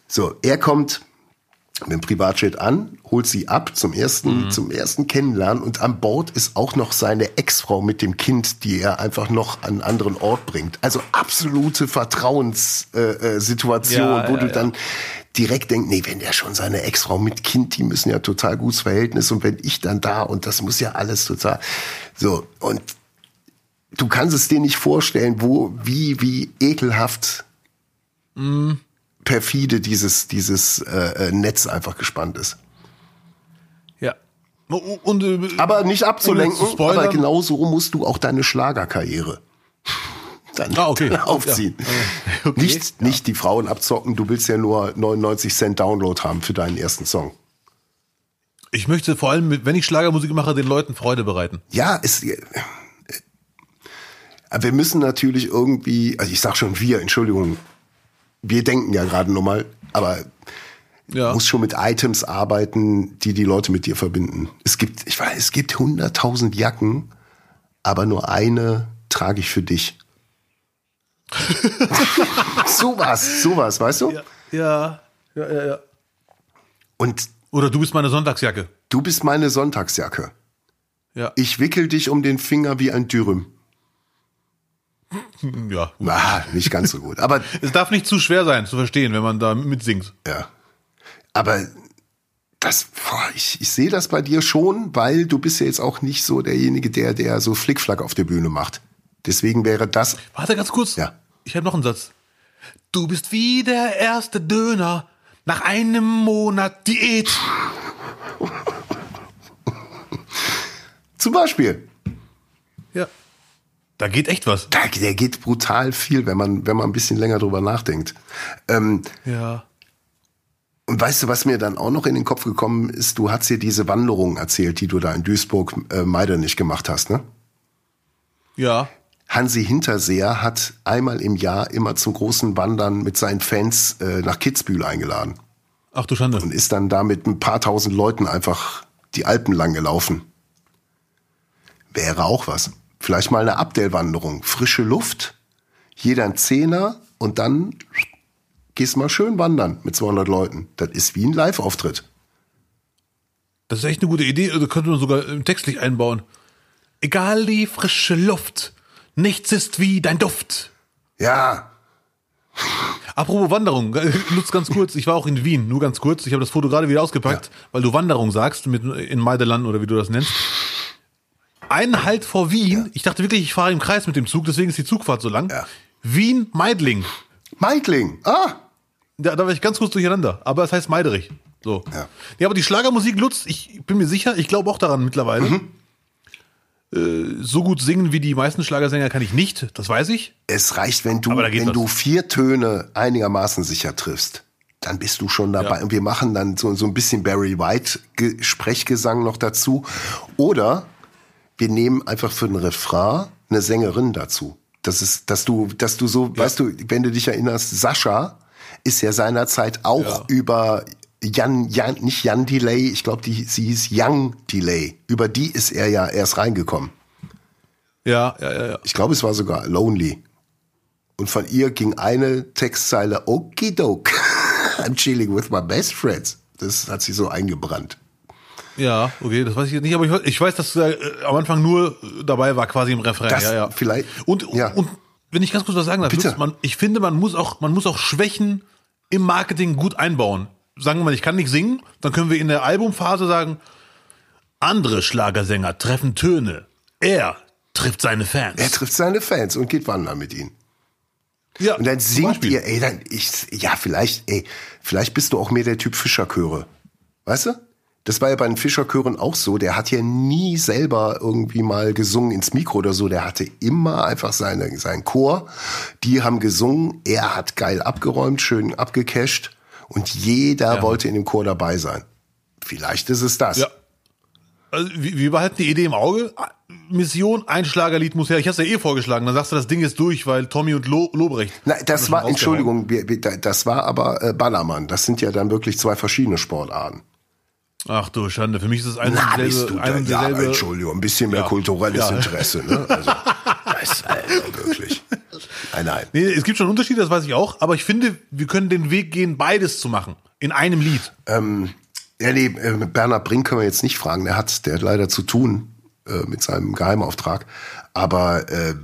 So, er kommt mit dem Privatjet an, holt sie ab zum ersten, zum ersten Kennenlernen und an Bord ist auch noch seine Ex-Frau mit dem Kind, die er einfach noch an einen anderen Ort bringt. Also absolute Vertrauenssituation, äh, äh, Ja, wo ja, du ja. dann direkt denkst, nee, wenn der schon seine Ex-Frau mit Kind, die müssen ja total gutes Verhältnis und wenn ich dann da und das muss ja alles total so und du kannst es dir nicht vorstellen, wo, wie, wie ekelhaft perfide dieses, dieses äh, äh, Netz einfach gespannt ist. Ja. Und, äh, Aber nicht abzulenken, aber genau so musst du auch deine Schlagerkarriere dann, Ah, okay. dann aufziehen. Ja. Okay. Nicht, nicht die Frauen abzocken, du willst ja nur 99 Cent Download haben für deinen ersten Song. ich möchte vor allem, wenn ich Schlagermusik mache, den Leuten Freude bereiten. Ja, es, äh, aber wir müssen natürlich irgendwie, also ich sag schon wir, Entschuldigung, wir denken ja gerade nur mal, aber Ja. muss schon mit Items arbeiten, die die Leute mit dir verbinden. Es gibt, ich weiß, es gibt 100.000 Jacken, aber nur eine trage ich für dich. sowas, sowas, weißt du? ja. Ja, ja, ja, ja. Und Oder du bist meine Sonntagsjacke. du bist meine Sonntagsjacke. Ja. Ich wickel dich um den Finger wie ein Dürüm. Ja. Ah, nicht ganz so gut. Aber Es darf nicht zu schwer sein zu verstehen, wenn man da mitsingt. Ja. Aber das, boah, ich, ich sehe das bei dir schon, weil du bist ja jetzt auch nicht so derjenige, der, der so Flickflack auf der Bühne macht. Deswegen wäre das, Warte ganz kurz. Ja. Ich habe noch einen Satz. Du bist wie der erste Döner nach einem Monat Diät. zum Beispiel, Ja. Da geht echt was. da, der geht brutal viel, wenn man, wenn man ein bisschen länger drüber nachdenkt. Ähm, Ja. und weißt du, was mir dann auch noch in den Kopf gekommen ist? Du hast dir diese Wanderung erzählt, die du da in Duisburg äh, Meidernich gemacht hast, ne? Ja. Hansi Hinterseer hat einmal im Jahr immer zum großen Wandern mit seinen Fans äh, nach Kitzbühel eingeladen. Ach du Schande. und ist dann da mit ein paar tausend Leuten einfach die Alpen lang gelaufen. Wäre auch was. Vielleicht mal eine Abdellwanderung. Frische Luft, jeder ein Zehner und dann gehst mal schön wandern mit 200 Leuten. Das ist wie ein Live-Auftritt. Das ist echt eine gute Idee. Also könnte man sogar textlich einbauen. Egal die frische Luft. Nichts ist wie dein Duft. Ja, Apropos Wanderung, äh, nutz ganz kurz. Ich war auch in Wien, nur ganz kurz. Ich habe das Foto gerade wieder ausgepackt, weil du Wanderung sagst, mit, in Meideland oder wie du das nennst. Einen Halt vor Wien. Ich dachte wirklich, ich fahre im Kreis mit dem Zug, deswegen ist die Zugfahrt so lang. Ja. Wien, Meidling. Meidling. Ah, Da, da war ich ganz kurz durcheinander. Aber es heißt Meiderich. So. Ja. Ja. aber die Schlagermusik Lutz, ich bin mir sicher, ich glaube auch daran mittlerweile. Mhm. Äh, so gut singen wie die meisten Schlagersänger kann ich nicht, das weiß ich. es reicht, wenn du, wenn du vier Töne einigermaßen sicher triffst. Dann bist du schon dabei. Ja. Und wir machen dann so, so ein bisschen Barry White Ge- Sprechgesang noch dazu. Oder wir nehmen einfach für den Refrain eine Sängerin dazu. Das ist, dass du, dass du so, weißt du, wenn du dich erinnerst, Sascha ist ja seinerzeit auch Ja. über Jan, Jan, nicht Jan Delay, ich glaube, die, sie hieß Young Delay. Über die ist er ja erst reingekommen. Ja, ja, ja, ja. Ich glaube, es war sogar Lonely. Und von ihr ging eine Textzeile, Okidoke, I'm chilling with my best friends. Das hat sie so eingebrannt. Ja, okay, das weiß ich jetzt nicht, aber ich, ich weiß, dass er äh, am Anfang nur dabei war, quasi im Refrain. Das ja, ja. vielleicht- Und, ja. und wenn ich ganz kurz was sagen darf, Bitte. Man, ich finde, man muss auch, man muss auch Schwächen im Marketing gut einbauen. Sagen wir mal, ich kann nicht singen, dann können wir in der Albumphase sagen, andere Schlagersänger treffen Töne. Er trifft seine Fans. Er trifft seine Fans und geht wandern mit ihnen. ja, Und dann singt ihr, ey, dann, ich, ja, vielleicht, ey, vielleicht bist du auch mehr der Typ Fischerchöre. Weißt du? Das war ja bei den Fischerchören auch so. Der hat ja nie selber irgendwie mal gesungen ins Mikro oder so. Der hatte immer einfach seine, seinen Chor. Die haben gesungen. Er hat geil abgeräumt, schön abgecasht. Und jeder Ja. wollte in dem Chor dabei sein. Vielleicht ist es das. Ja. Also, wir behalten die Idee im Auge. Mission, ein Schlagerlied muss her. Ich hab's ja eh vorgeschlagen. Dann sagst du, das Ding ist durch, weil Tommy und Lo Lobrecht. Nein, das war. Entschuldigung, das war aber äh, Ballermann. Das sind ja dann wirklich zwei verschiedene Sportarten. Ach du Schande, für mich ist es ein Na, und da, ein und ja. Entschuldigung, ein bisschen mehr Ja. kulturelles Ja. Interesse, ne? Also, das, Alter, wirklich. Nein, nein. Nee, es gibt schon Unterschiede, das weiß ich auch, aber ich finde, wir können den Weg gehen, beides zu machen. In einem Lied. Ähm, ja, nee, äh, Bernhard Brink können wir jetzt nicht fragen. Der hat, der hat leider zu tun äh, mit seinem Geheimauftrag. Aber, äh,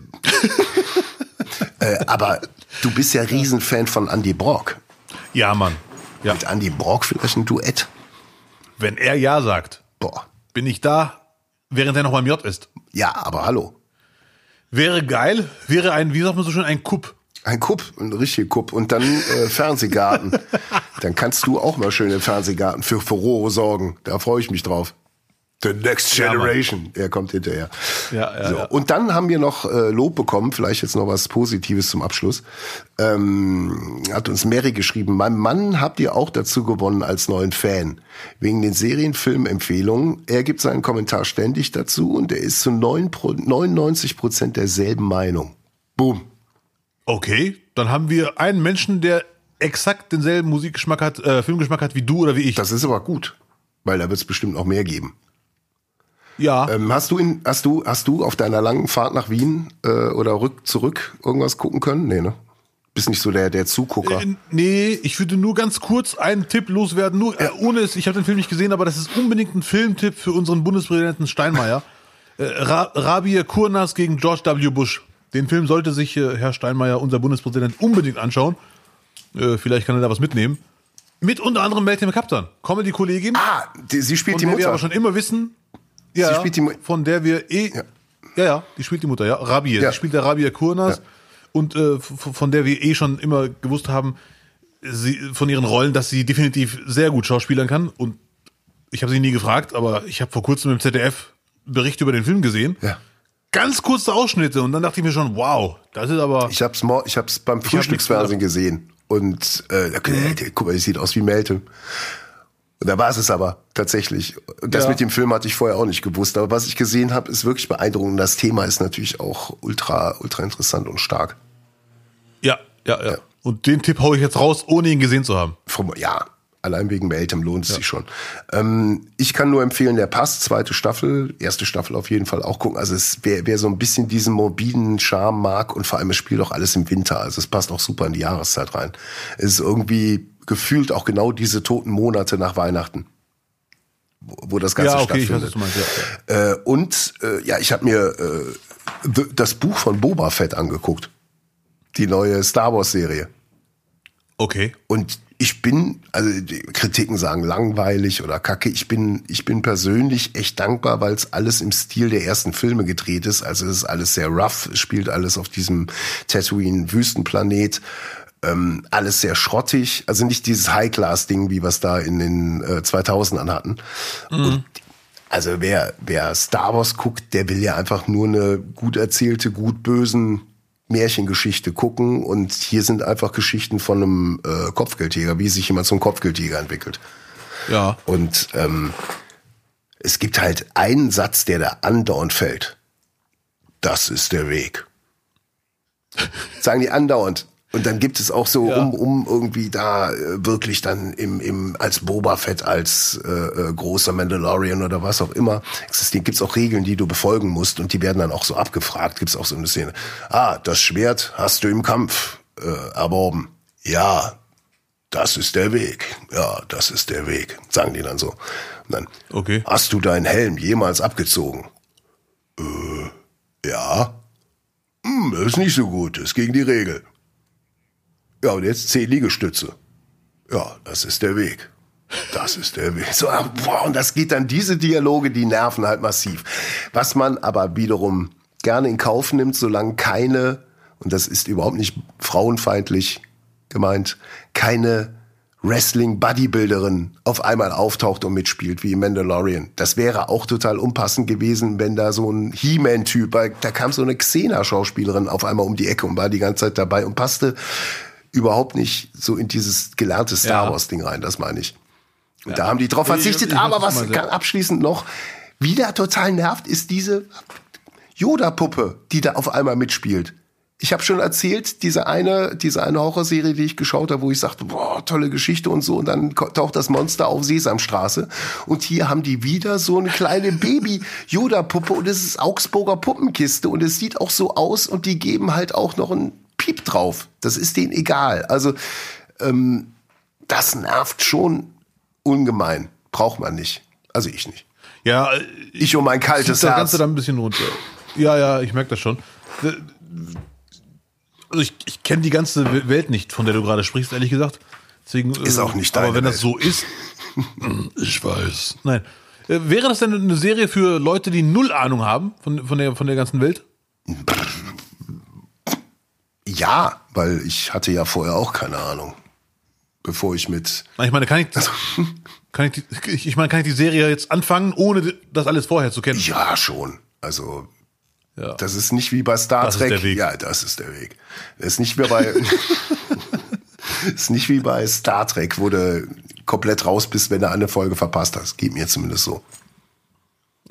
äh, aber du bist ja Riesenfan von Andy Brock. Ja, Mann. Ja. Mit Andy Brock vielleicht ein Duett. Wenn er Ja sagt, Boah. bin ich da, während er noch beim J ist. Ja, aber hallo. Wäre geil, wäre ein, wie sagt man so schön, ein Kupp. Ein Kupp, ein richtiger Kupp und dann äh, Fernsehgarten. dann kannst du auch mal schön im Fernsehgarten für Furore sorgen. Da freue ich mich drauf. The Next Ja. Generation. er kommt hinterher. Ja, ja, so. ja. Und dann haben wir noch äh, Lob bekommen, vielleicht jetzt noch was Positives zum Abschluss. Ähm, hat uns Mary geschrieben, mein Mann habt ihr auch dazu gewonnen als neuen Fan. Wegen den Serienfilmempfehlungen. Er gibt seinen Kommentar ständig dazu und er ist zu 9 Pro- 99 Prozent derselben Meinung. Boom. Okay, dann haben wir einen Menschen, der exakt denselben Musikgeschmack hat, äh, Filmgeschmack hat wie du oder wie ich. Das ist aber gut, weil da wird es bestimmt noch mehr geben. Ja. Ähm, hast du in, hast du, hast du auf deiner langen Fahrt nach Wien äh, oder rück zurück irgendwas gucken können? Nee, ne? Bist nicht so der, der Zugucker. Äh, Nee, ich würde nur ganz kurz einen Tipp loswerden. Nur äh, ohne es, ich habe den Film nicht gesehen, aber das ist unbedingt ein Filmtipp für unseren Bundespräsidenten Steinmeier. äh, Ra Rabir Kurnas gegen George W. Bush. Den Film sollte sich äh, Herr Steinmeier, unser Bundespräsident, unbedingt anschauen. Äh, vielleicht kann er da was mitnehmen. Mit unter anderem Meltem McCaptan, Comedy-Kollegin. ah, die, sie spielt von die der wir Mutter. aber schon immer wissen, ja, Sie spielt die Mu- von der wir eh, Ja. ja, ja, die spielt die Mutter, ja, Rabia, Ja. sie spielt der Rabia Kurnas Ja. und äh, von der wir eh schon immer gewusst haben, sie, von ihren Rollen, dass sie definitiv sehr gut schauspielern kann und ich habe sie nie gefragt, aber ich habe vor kurzem im ZDF Bericht über den Film gesehen. Ja. Ganz kurze Ausschnitte und dann dachte ich mir schon, wow, das ist aber Ich hab's, ich hab's beim Frühstücksfernsehen gesehen. Und äh, da- Mhm. guck mal, das sieht aus wie Meltem. Und da war es es aber tatsächlich. Das Ja. mit dem Film hatte ich vorher auch nicht gewusst. Aber was ich gesehen habe, ist wirklich beeindruckend. Das Thema ist natürlich auch ultra, ultra interessant und stark. ja, ja, ja. Und den Tipp hau ich jetzt raus, ohne ihn gesehen zu haben. Vom, ja, allein wegen Meltem lohnt es sich schon. Ähm, ich kann nur empfehlen, der Pass, zweite Staffel, erste Staffel auf jeden Fall auch gucken. Also es wer, wer so ein bisschen diesen morbiden Charme mag und vor allem es spielt auch alles im Winter. Also es passt auch super in die Jahreszeit rein. Es ist irgendwie gefühlt auch genau diese toten Monate nach Weihnachten. Wo das Ganze Ja, okay, stattfindet. meinst. Ja. Äh, und äh, ja, ich habe mir äh, das Buch von Boba Fett angeguckt. Die neue Star Wars Serie. Okay. Und ich bin, also die Kritiken sagen langweilig oder kacke. Ich bin, ich bin persönlich echt dankbar, weil es alles im Stil der ersten Filme gedreht ist. Also es ist alles sehr rough, es spielt alles auf diesem Tatooine-Wüstenplanet. Ähm, alles sehr schrottig, also nicht dieses High-Class-Ding, wie wir es da in den äh, 2000ern hatten. Und also wer, wer Star Wars guckt, der will ja einfach nur eine gut erzählte, gut bösen Märchengeschichte gucken. Und hier sind einfach Geschichten von einem äh, Kopfgeldjäger, wie sich jemand zum Kopfgeldjäger entwickelt. Ja. Und ähm, es gibt halt einen Satz, der da andauernd fällt. Das ist der Weg. Sagen die andauernd. Und dann gibt es auch so, Ja. um, um irgendwie da äh, wirklich dann im, im als Boba Fett, als äh, äh, großer Mandalorian oder was auch immer existiert, gibt's auch Regeln, die du befolgen musst und die werden dann auch so abgefragt. Gibt's auch so eine Szene. Ah, das Schwert hast du im Kampf äh, erworben. Ja, das ist der Weg. Ja, das ist der Weg, sagen die dann so. Und dann, Okay. hast du deinen Helm jemals abgezogen? Äh, ja. Hm, das ist nicht so gut, das ist gegen die Regel. Ja, und jetzt zehn Liegestütze. Ja, das ist der Weg. Das ist der Weg. So, ah, boah, und das geht dann, diese Dialoge, die nerven halt massiv. Was man aber wiederum gerne in Kauf nimmt, solange keine, und das ist überhaupt nicht frauenfeindlich gemeint, keine Wrestling-Bodybuilderin auf einmal auftaucht und mitspielt, wie Mandalorian. Das wäre auch total unpassend gewesen, wenn da so ein He-Man-Typ, da kam so eine Xena-Schauspielerin auf einmal um die Ecke und war die ganze Zeit dabei und passte überhaupt nicht so in dieses gelernte Star Ja. Wars-Ding rein, das meine ich. Und da haben die drauf Ich- verzichtet. ich weiß, aber was ja. abschließend noch wieder total nervt, ist diese Yoda-Puppe, die da auf einmal mitspielt. Ich habe schon erzählt, diese eine, diese eine Horrorserie, die ich geschaut habe, wo ich sagte, boah, tolle Geschichte und so, und dann taucht das Monster auf Sesamstraße. Und hier haben die wieder so eine kleine Baby-Yoda-Puppe und es ist Augsburger Puppenkiste und es sieht auch so aus und die geben halt auch noch ein Piep drauf. Das ist denen egal. Also ähm, das nervt schon ungemein. Braucht man nicht. Also ich nicht. Ja, äh, Ich um mein zieht kaltes das Herz. Ganze dann ein bisschen runter. Ja, ja, ich merke das schon. Äh, Also ich, ich kenne die ganze Welt nicht, von der du gerade sprichst, ehrlich gesagt. Deswegen, äh, Ist auch nicht Aber deine wenn das Welt. so ist, ich weiß. Nein. Äh, Wäre das denn eine Serie für Leute, die null Ahnung haben von, von, der, von der ganzen Welt? Ja, weil ich hatte ja vorher auch keine Ahnung. Bevor ich mit Na, Ich meine, kann ich, kann ich, die, ich meine, kann ich die Serie jetzt anfangen, ohne das alles vorher zu kennen? Ja, schon. Also, Ja. das ist nicht wie bei Star Das ist Trek. der Weg. Ja, das ist der Weg. Das ist nicht wie bei, ist nicht wie bei Star Trek, wo du komplett raus bist, wenn du eine Folge verpasst hast. Geht mir zumindest so.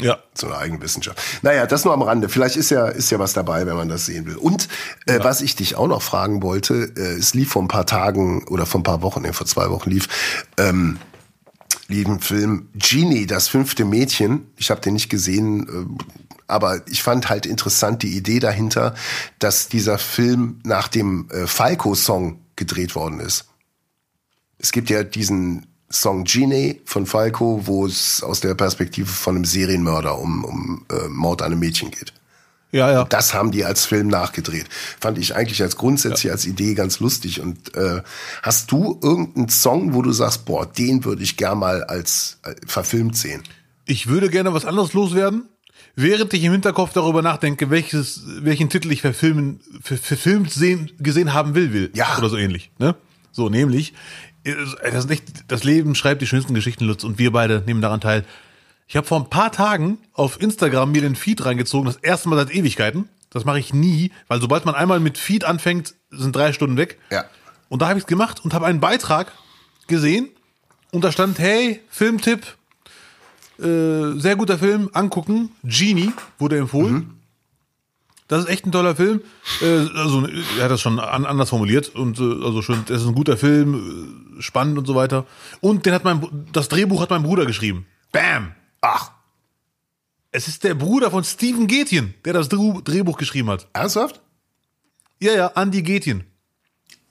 Ja. So eine Eigenwissenschaft. Naja, das nur am Rande. Vielleicht ist ja, ist ja was dabei, wenn man das sehen will. Und äh, was ich dich auch noch fragen wollte, äh, es lief vor ein paar Tagen oder vor ein paar Wochen, nee, vor zwei Wochen lief, ähm, lief ein Film Genie, das fünfte Mädchen. Ich habe den nicht gesehen, äh, aber ich fand halt interessant die Idee dahinter, dass dieser Film nach dem äh, Falco-Song gedreht worden ist. Es gibt ja diesen Song Genie von Falco, wo es aus der Perspektive von einem Serienmörder um, um äh, Mord an einem Mädchen geht. Ja, ja. Das haben die als Film nachgedreht. Fand ich eigentlich als grundsätzlich als Idee ganz lustig. Und äh, hast du irgendeinen Song, wo du sagst, boah, den würde ich gern mal als äh, verfilmt sehen? Ich würde gerne was anderes loswerden, während ich im Hinterkopf darüber nachdenke, welches, welchen Titel ich verfilmen, ver- verfilmt sehen, gesehen haben will, will. Ja. Oder so ähnlich. Ne? So, nämlich, das, ist echt, das Leben schreibt die schönsten Geschichten, Lutz, und wir beide nehmen daran teil. Ich habe vor ein paar Tagen auf Instagram mir den Feed reingezogen, das erste Mal seit Ewigkeiten. Das mache ich nie, weil sobald man einmal mit Feed anfängt, sind drei Stunden weg. Ja. Und da habe ich es gemacht und habe einen Beitrag gesehen und da stand, hey, Filmtipp, äh, sehr guter Film, angucken, Genie wurde empfohlen. Das ist echt ein toller Film. Äh, also er hat das schon an, anders formuliert und äh, also schon, das ist ein guter Film, äh, spannend und so weiter. Und den hat mein das Drehbuch hat mein Bruder geschrieben. Bam. Ach, Es ist der Bruder von Steven Gätjen, der das Dreh- Drehbuch geschrieben hat. ernsthaft? Ja, ja, Andy Gätjen.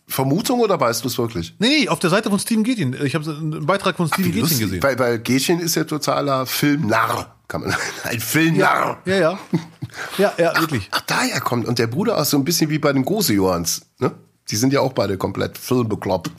Vermutung oder weißt du es wirklich? Nee, nee, auf der Seite von Steven Gätjen. Ich habe einen Beitrag von Steven Lustig, gesehen. Weil, weil Gätchen ist ja totaler Filmnarr. Kann man, ein Filmnarr. Ja, ja. Ja, ja, wirklich. Ach, daher kommt. Und der Bruder ist so ein bisschen wie bei den Gose-Johans. Ne? Die sind ja auch beide komplett filmbekloppt.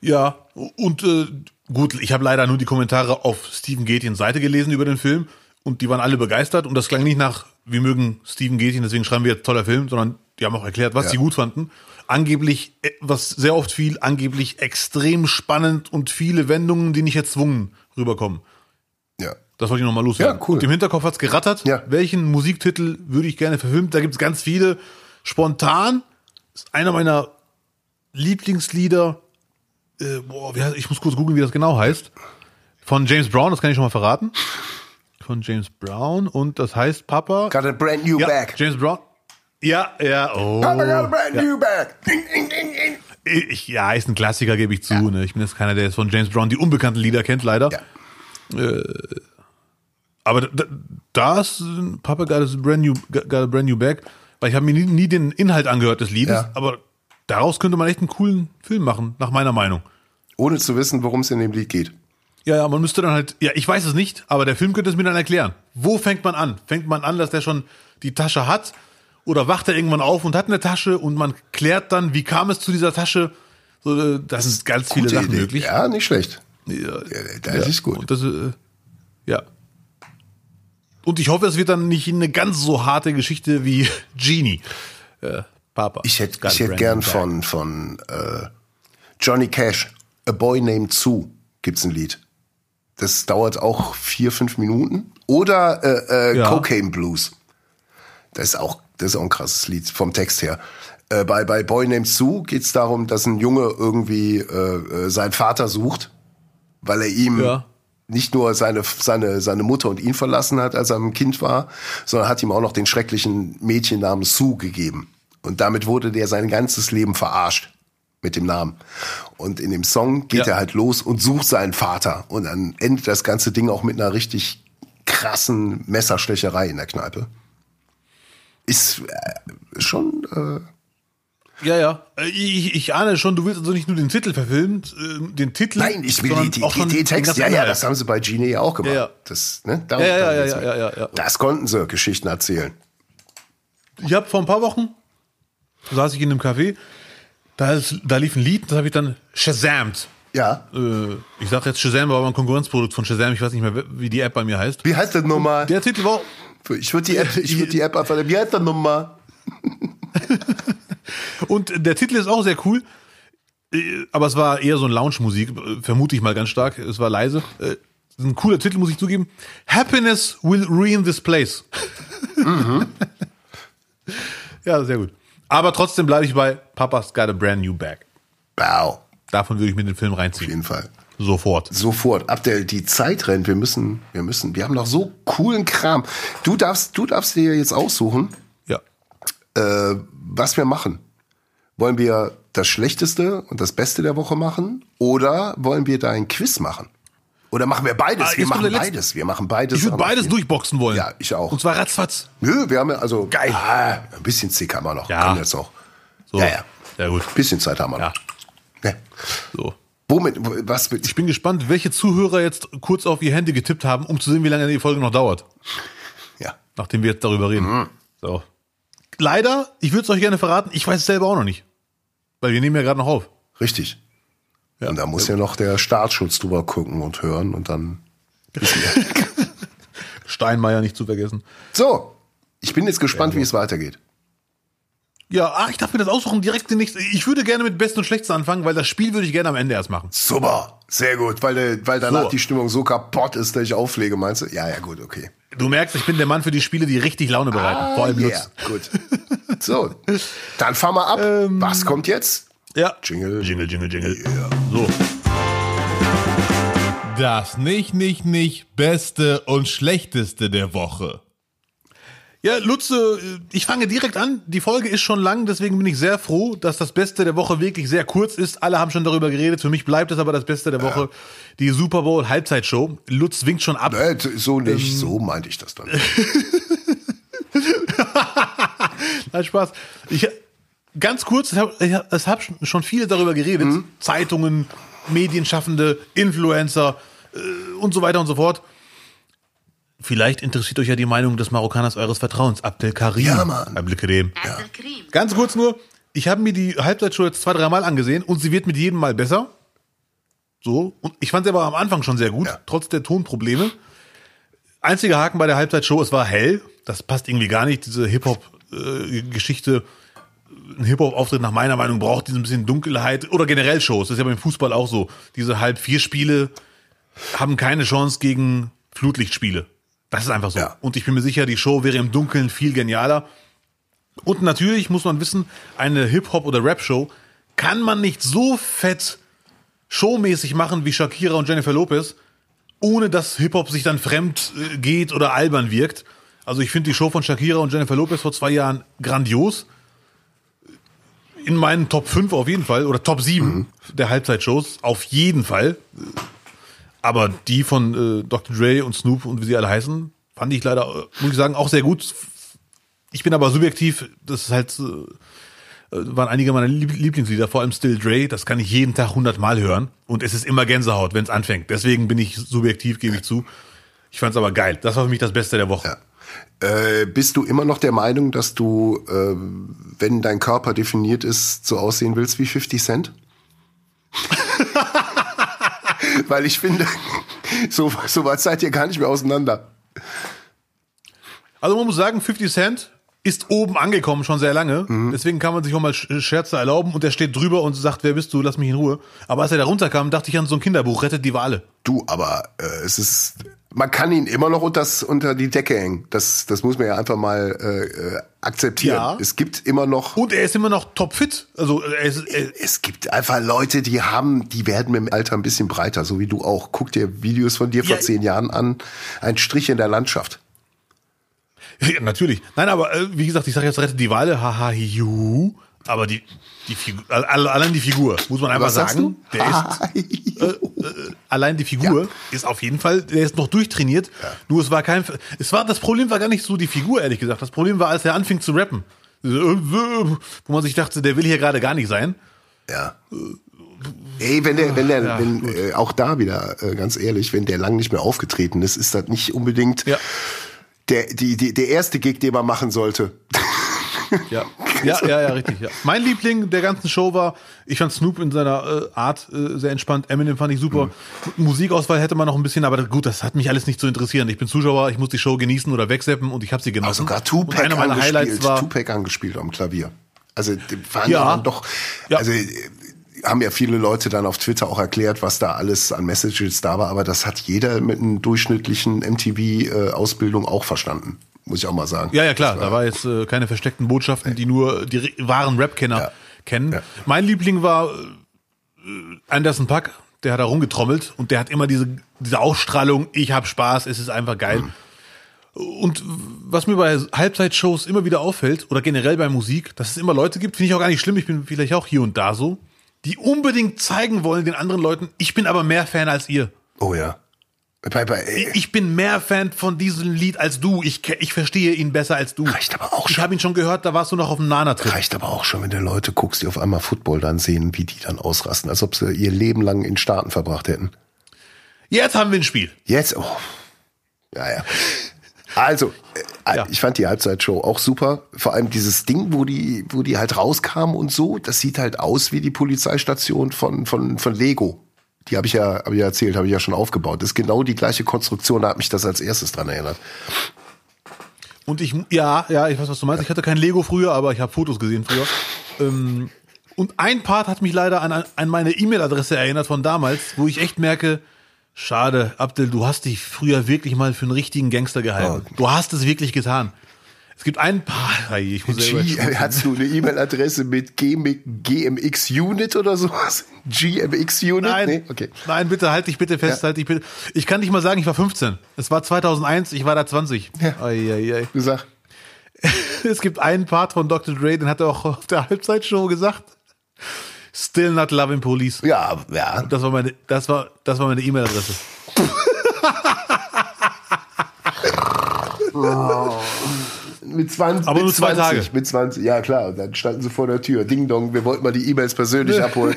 Ja, und äh, gut, ich habe leider nur die Kommentare auf Steven Gätjens Seite gelesen über den Film und die waren alle begeistert und das klang nicht nach, wir mögen Steven Gätjen, deswegen schreiben wir jetzt toller Film, sondern die haben auch erklärt, was Ja. sie gut fanden. Angeblich, äh, was sehr oft fiel, angeblich extrem spannend und viele Wendungen, die nicht erzwungen rüberkommen. Ja. Das wollte ich nochmal loswerden. Ja, cool. Im Hinterkopf hat's gerattert. Ja. Welchen Musiktitel würde ich gerne verfilmen? Da gibt's ganz viele. Spontan ist einer meiner Lieblingslieder. Äh, boah, ich muss kurz googeln, wie das genau heißt. Von James Brown, das kann ich schon mal verraten. Von James Brown und das heißt Papa. Got a brand new ja, bag. James Brown. Ja, ja, oh. Papa got a brand new bag. Ding, ding, ding, ding. Ich, ja, ist ein Klassiker, gebe ich zu. Ne? Ich bin jetzt keiner, der jetzt von James Brown die unbekannten Lieder kennt, leider. Ja. Aber da, das Papa got a brand new, got a brand new bag, weil ich habe mir nie, nie den Inhalt angehört des Liedes, Ja. aber daraus könnte man echt einen coolen Film machen, nach meiner Meinung. Ohne zu wissen, worum es in dem Lied geht. Ja, ja, man müsste dann halt, ja, ich weiß es nicht, aber der Film könnte es mir dann erklären. Wo fängt man an? Fängt man an, dass der schon die Tasche hat? Oder wacht er irgendwann auf und hat eine Tasche und man klärt dann, wie kam es zu dieser Tasche? So, äh, das sind ganz viele Sachen Idee. möglich. Ja, nicht schlecht. Ja, das ist gut. Und das, äh, ja. Und ich hoffe, es wird dann nicht eine ganz so harte Geschichte wie Genie. Äh, Papa. Ich hätte ich hätt gern von, von äh, Johnny Cash, A Boy Named Sue, gibt's ein Lied. Das dauert auch vier, fünf Minuten. Oder äh, äh, Ja. Cocaine Blues. Das ist auch, das ist auch ein krasses Lied vom Text her. Äh, bei, bei Boy Named Sue geht's darum, dass ein Junge irgendwie äh, äh, seinen Vater sucht, weil er ihm Ja. Nicht nur seine, seine, seine Mutter und ihn verlassen hat, als er ein Kind war, sondern hat ihm auch noch den schrecklichen Mädchennamen Sue gegeben. Und damit wurde der sein ganzes Leben verarscht mit dem Namen. Und in dem Song geht Ja. er halt los und sucht seinen Vater. Und dann endet das ganze Ding auch mit einer richtig krassen Messerstecherei in der Kneipe. Ist äh, schon, äh, Ja, ja. Äh, Ich, ich ahne schon, du willst also nicht nur den Titel verfilmen, äh, den Titel. Nein, ich will die, die, die, die Text. den Ja, ja, das haben sie bei Genie ja auch gemacht. Ja, ja. Das, ne, darum- Ja, ja, ja, ja, ja, ja, ja. Das konnten sie Geschichten erzählen. Ich habe vor ein paar Wochen, saß ich in einem Café, da, ist, da lief ein Lied, das habe ich dann Shazamt. Ja. Äh, ich sage jetzt Shazam, war aber ein Konkurrenzprodukt von Shazam, ich weiß nicht mehr, wie die App bei mir heißt. Wie heißt das nochmal? Der Titel war, Ich würde die App, ich würde die App einfach, wie heißt das nochmal? Und der Titel ist auch sehr cool, äh, aber es war eher so ein Lounge-Musik, äh, vermute ich mal ganz stark, es war leise. Äh, Ein cooler Titel, muss ich zugeben. Happiness will ruin this place. ja, sehr gut. Aber trotzdem bleibe ich bei Papa's got a brand new bag. Wow. Davon würde ich mir den Film Auf reinziehen. jeden Fall. Sofort. Sofort. Ab der, die Zeit rennt. Wir müssen, wir müssen, wir haben noch so coolen Kram. Du darfst, du darfst dir jetzt aussuchen, Ja. äh, was wir machen. Wollen wir das Schlechteste und das Beste der Woche machen? Oder wollen wir da ein Quiz machen? Oder machen wir beides? Ah, wir machen beides. Wir machen beides. Ich würde beides durchboxen wollen. Ja, ich auch. Und zwar ratzfatz. Nö, wir haben ja, also. Geil. Ah, ein bisschen Zick haben wir noch. Ja. Wir jetzt noch. So. Ja, ja. Sehr gut. Ein bisschen Zeit haben wir Ja. noch. Ne? So. Womit, wo- was mit, Ich bin gespannt, welche Zuhörer jetzt kurz auf ihr Handy getippt haben, um zu sehen, wie lange die Folge noch dauert. ja. Nachdem wir jetzt darüber reden. Mhm. So. Leider, ich würde es euch gerne verraten, ich weiß es selber auch noch nicht. Weil wir nehmen ja gerade noch auf. Richtig. Ja. Und da muss ja noch der Staatsschutz drüber gucken und hören und dann. Steinmeier nicht zu vergessen. So, ich bin jetzt gespannt, wie es weitergeht. Ja, ah, ich darf mir das aussuchen, direkt den nächsten. Ich würde gerne mit Best und Schlechtsten anfangen, weil das Spiel würde ich gerne am Ende erst machen. Super, sehr gut, weil, der- weil danach So. die Stimmung so kaputt ist, dass ich auflege, meinst du? Ja, ja, gut, okay. Du merkst, ich bin der Mann für die Spiele, die richtig Laune bereiten. Vor allem Ah, yeah, Lutz. gut. So, dann fahren wir ab. Was kommt jetzt? Ja. Jingle. Jingle, Jingle, Jingle. So. Das nicht, nicht, nicht Beste und Schlechteste der Woche. Ja, Lutze, ich fange direkt an. Die Folge ist schon lang, deswegen bin ich sehr froh, dass das Beste der Woche wirklich sehr kurz ist. Alle haben schon darüber geredet. Für mich bleibt es aber das Beste der Woche. Die Super Bowl Halbzeitshow. Lutz winkt schon ab. Äh, so Ähm. nicht, so meinte ich das dann. Nein, Spaß. Ich, ganz kurz, es hab- ich hab- haben schon viele darüber geredet. Zeitungen, Medienschaffende, Influencer äh, und so weiter und so fort. Vielleicht interessiert euch ja die Meinung des Marokkaners eures Vertrauens, Abdelkarim. Ja, Mann. Abdelkarim. Ja. Ganz kurz nur, ich habe mir die Halbzeitshow jetzt zwei, dreimal angesehen und sie wird mit jedem Mal besser. So. Und ich fand sie aber am Anfang schon sehr gut, ja. trotz der Tonprobleme. Einziger Haken bei der Halbzeitshow, es war hell. Das passt irgendwie gar nicht, diese Hip-Hop-Geschichte. Äh, ein Hip-Hop-Auftritt nach meiner Meinung braucht diese ein bisschen Dunkelheit oder generell Shows. Das ist ja beim Fußball auch so. Diese halb vier Spiele haben keine Chance gegen Flutlichtspiele. Das ist einfach so. Ja. Und ich bin mir sicher, die Show wäre im Dunkeln viel genialer. Und natürlich muss man wissen, eine Hip-Hop- oder Rap-Show kann man nicht so fett showmäßig machen wie Shakira und Jennifer Lopez, ohne dass Hip-Hop sich dann fremd äh, geht oder albern wirkt. Also ich finde die Show von Shakira und Jennifer Lopez vor zwei Jahren grandios. In meinen Top 5 auf jeden Fall oder Top 7 der Halbzeitshows auf jeden Fall. Aber die von äh, Dr. Dre und Snoop und wie sie alle heißen, fand ich leider, äh, muss ich sagen, auch sehr gut. Ich bin aber subjektiv, das ist halt, äh, äh, waren einige meiner Lieb Lieblingslieder, vor allem Still Dre, das kann ich jeden Tag hundertmal hören und es ist immer Gänsehaut, wenn es anfängt. Deswegen bin ich subjektiv, gebe ich zu. Ich fand es aber geil. Das war für mich das Beste der Woche. Äh, bist du immer noch der Meinung, dass du, äh, wenn dein Körper definiert ist, so aussehen willst wie 50 Cent? Weil ich finde, so, so weit seid ihr gar nicht mehr auseinander. Also man muss sagen, 50 Cent ist oben angekommen schon sehr lange. Deswegen kann man sich auch mal Sch- Scherze erlauben und der steht drüber und sagt, wer bist du, lass mich in Ruhe. Aber als er da runterkam, dachte ich an so ein Kinderbuch, rettet die Wale. Du, aber äh, es ist, man kann ihn immer noch unter, unter die Decke hängen. Das, das muss man ja einfach mal äh, äh, akzeptieren. Ja. Es gibt immer noch Und er ist immer noch topfit. Also er ist, er, Es gibt einfach Leute, die haben, die werden mit dem Alter ein bisschen breiter, so wie du auch. Guck dir Videos von dir vor Ja. zehn Jahren an. Ein Strich in der Landschaft. Ja, natürlich. Nein, aber äh, wie gesagt, ich sage jetzt rettet die Wale, haha, juhu. Aber die, die Figur, alle- allein die Figur, muss man einfach Was sagen, der ist, allein die Figur ist auf jeden Fall, der ist noch durchtrainiert. Nur es war kein, es war, das Problem war gar nicht so die Figur, ehrlich gesagt. Das Problem war, als er anfing zu rappen. Wo man sich dachte, der will hier gerade gar nicht sein. Ja. Ey, wenn der, wenn der, Ja, wenn, äh, auch da wieder, äh, ganz ehrlich, wenn der lang nicht mehr aufgetreten ist, ist das nicht unbedingt Ja. der, die, die, der erste Gig, den man machen sollte. Ja, ja, ja, ja, richtig. Ja. Mein Liebling der ganzen Show war, ich fand Snoop in seiner äh, Art äh, sehr entspannt. Eminem fand ich super. Musikauswahl hätte man noch ein bisschen, aber gut, das hat mich alles nicht zu interessieren. Ich bin Zuschauer, ich muss die Show genießen oder wegseppen und ich habe sie genossen. Aber sogar und Tupac einer meiner Highlights angespielt, war, Tupac angespielt am Klavier. Also waren Ja. doch, Ja. also äh, haben ja viele Leute dann auf Twitter auch erklärt, was da alles an Messages da war, aber das hat jeder mit einer durchschnittlichen MTV-Ausbildung auch verstanden, muss ich auch mal sagen. Ja, ja, klar. Das Da war jetzt äh, keine versteckten Botschaften, die nur die re- wahren Rap-Kenner Ja. kennen. Ja. Mein Liebling war äh, Anderson Pack. Der hat da rumgetrommelt und der hat immer diese, diese Ausstrahlung, ich hab Spaß, es ist einfach geil. Und was mir bei Halbzeitshows immer wieder auffällt, oder generell bei Musik, dass es immer Leute gibt, finde ich auch gar nicht schlimm, ich bin vielleicht auch hier und da so, die unbedingt zeigen wollen den anderen Leuten, ich bin aber mehr Fan als ihr. Oh ja. Äh, Ich bin mehr Fan von diesem Lied als du. Ich, ich verstehe ihn besser als du. Reicht aber auch Ich schon. habe ihn schon gehört, da warst du noch auf dem Nana-Trip. reicht aber auch schon, wenn du Leute guckst, die auf einmal Football dann sehen, wie die dann ausrasten, als ob sie ihr Leben lang in Staaten verbracht hätten. Jetzt haben wir ein Spiel. Jetzt, oh. Ja, ja. Also, äh, Ja. ich fand die Halbzeitshow auch super. Vor allem dieses Ding, wo die, wo die halt rauskamen und so, das sieht halt aus wie die Polizeistation von, von, von Lego. Die habe ich ja, habe ich ja erzählt, habe ich ja schon aufgebaut. Das ist genau die gleiche Konstruktion, da hat mich das als erstes dran erinnert. Und ich, ja, ja, ich weiß, was du meinst. Ich hatte kein Lego früher, aber ich habe Fotos gesehen früher. Ähm, und ein Part hat mich leider an, an meine E-Mail-Adresse erinnert von damals, wo ich echt merke, schade, Abdel, du hast dich früher wirklich mal für einen richtigen Gangster gehalten. Du hast es wirklich getan. Es gibt ein Part, Ei, ich muss G, hast du eine E-Mail-Adresse mit GM GMX Unit oder sowas? GMX Unit? Nein, Nee? Okay. nein, bitte, halt dich bitte fest, Ja. halt dich bitte. Ich kann nicht mal sagen, ich war 15. Es war 2001, ich war da 20. Ja. Ei, ei. Du sag. Es gibt einen Part von Dr. Dre, den hat er auch auf der Halbzeitshow gesagt. Still not loving police. Ja, ja. Das war meine, das war, das war meine E-Mail-Adresse. Mit 20, Aber mit nur zwei 20, Tage. Mit 20, ja klar. Und dann standen sie vor der Tür. Ding dong, wir wollten mal die E-Mails persönlich abholen.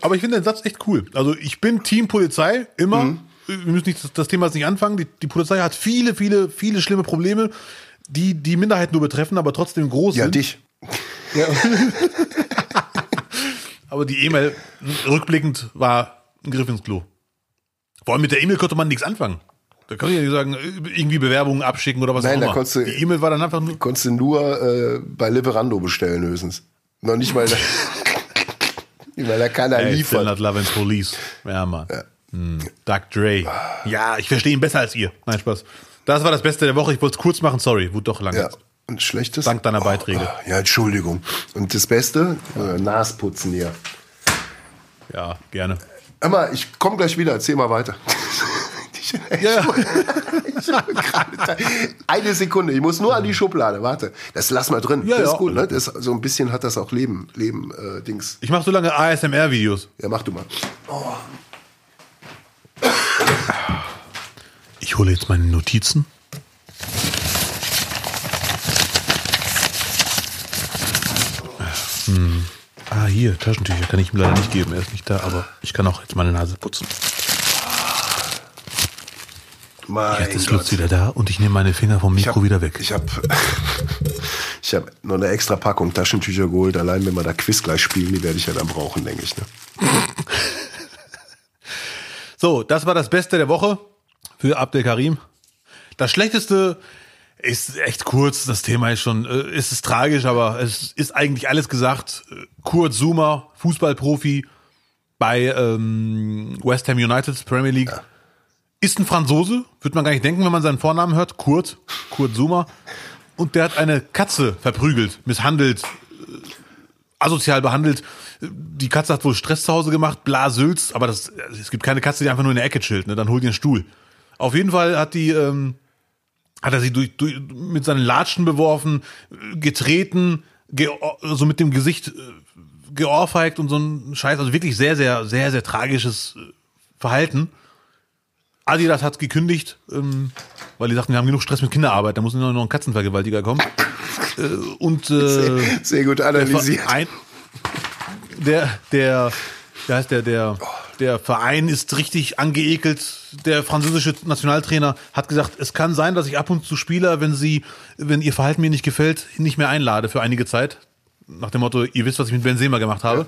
Aber ich finde den Satz echt cool. Also ich bin Team Polizei, immer. Wir müssen nicht, das Thema jetzt nicht anfangen. Die, die Polizei hat viele, viele, viele schlimme Probleme, die die Minderheit nur betreffen, aber trotzdem groß Ja, sind. dich. Aber die E-Mail rückblickend war ein Griff ins Klo. Vor allem mit der E-Mail konnte man nichts anfangen. Da kann ich ja nicht sagen, irgendwie Bewerbungen abschicken oder was Nein, auch da immer. konntest du- die E-Mail war dann einfach nur. Konntest du nur äh, bei Liverando bestellen höchstens. Noch nicht mal, weil da keiner Hey, still liefert. not loving police. Ja, Mann. Hm. Dr. Dre. Ja, ich verstehe ihn besser als ihr. Nein, Spaß. Das war das Beste der Woche. Ich wollte es kurz machen, sorry. Wurde doch lang. Ja. Und schlechtes? Dank deiner Beiträge. Ja, Entschuldigung. Und das Beste? Äh, Nasputzen hier. Ja, gerne. Mal, ich komme gleich wieder. Erzähl mal weiter. Ja, Ich gerade- Eine Sekunde, ich muss nur an die Schublade, warte. Das lass mal drin. Ja, das ist gut, ne? Das, so ein bisschen hat das auch Leben, Leben, äh, Dings. ich mache so lange ASMR-Videos. Ja, mach du mal. Ich hole jetzt meine Notizen. Hm. Ah, hier, Taschentücher kann ich ihm leider nicht geben. Er ist nicht da, aber ich kann auch jetzt meine Nase putzen. Mein Jetzt ist. Lutz wieder da und ich nehme meine Finger vom Mikro hab, wieder weg. Ich habe ich hab noch eine extra Packung Taschentücher geholt. Allein wenn wir da Quiz gleich spielen, die werde ich ja dann brauchen, denke ich. Ne? So, das war das Beste der Woche für Abdel Karim. Das Schlechteste ist echt kurz. Das Thema ist schon, äh, es ist tragisch, aber es ist eigentlich alles gesagt. Kurt Zuma, Fußballprofi bei ähm, West Ham United Premier League. Ist ein Franzose, wird man gar nicht denken, wenn man seinen Vornamen hört. Kurt, Kurt Zuma. Und der hat eine Katze verprügelt, misshandelt, asozial behandelt. Die Katze hat wohl Stress zu Hause gemacht, bla Sülz, aber das, es gibt keine Katze, die einfach nur in der Ecke chillt, ne? dann hol dir einen Stuhl. Auf jeden Fall hat die, ähm, hat er sie durch, durch, mit seinen Latschen beworfen, äh, getreten, ge so mit dem Gesicht äh, geohrfeigt und so ein Scheiß, also wirklich sehr, sehr, sehr, sehr tragisches äh, Verhalten. Adidas hat gekündigt, ähm, weil die sagten, wir haben genug Stress mit Kinderarbeit, da muss nur noch ein Katzenvergewaltiger kommen. Äh, und äh, Sehr gut der analysiert. Verein, der, der, wie heißt der, der, der Verein ist richtig angeekelt. Der französische Nationaltrainer hat gesagt, es kann sein, dass ich ab und zu Spieler, wenn sie, wenn ihr Verhalten mir nicht gefällt, nicht mehr einlade für einige Zeit. Nach dem Motto, ihr wisst, was ich mit Benzema gemacht habe.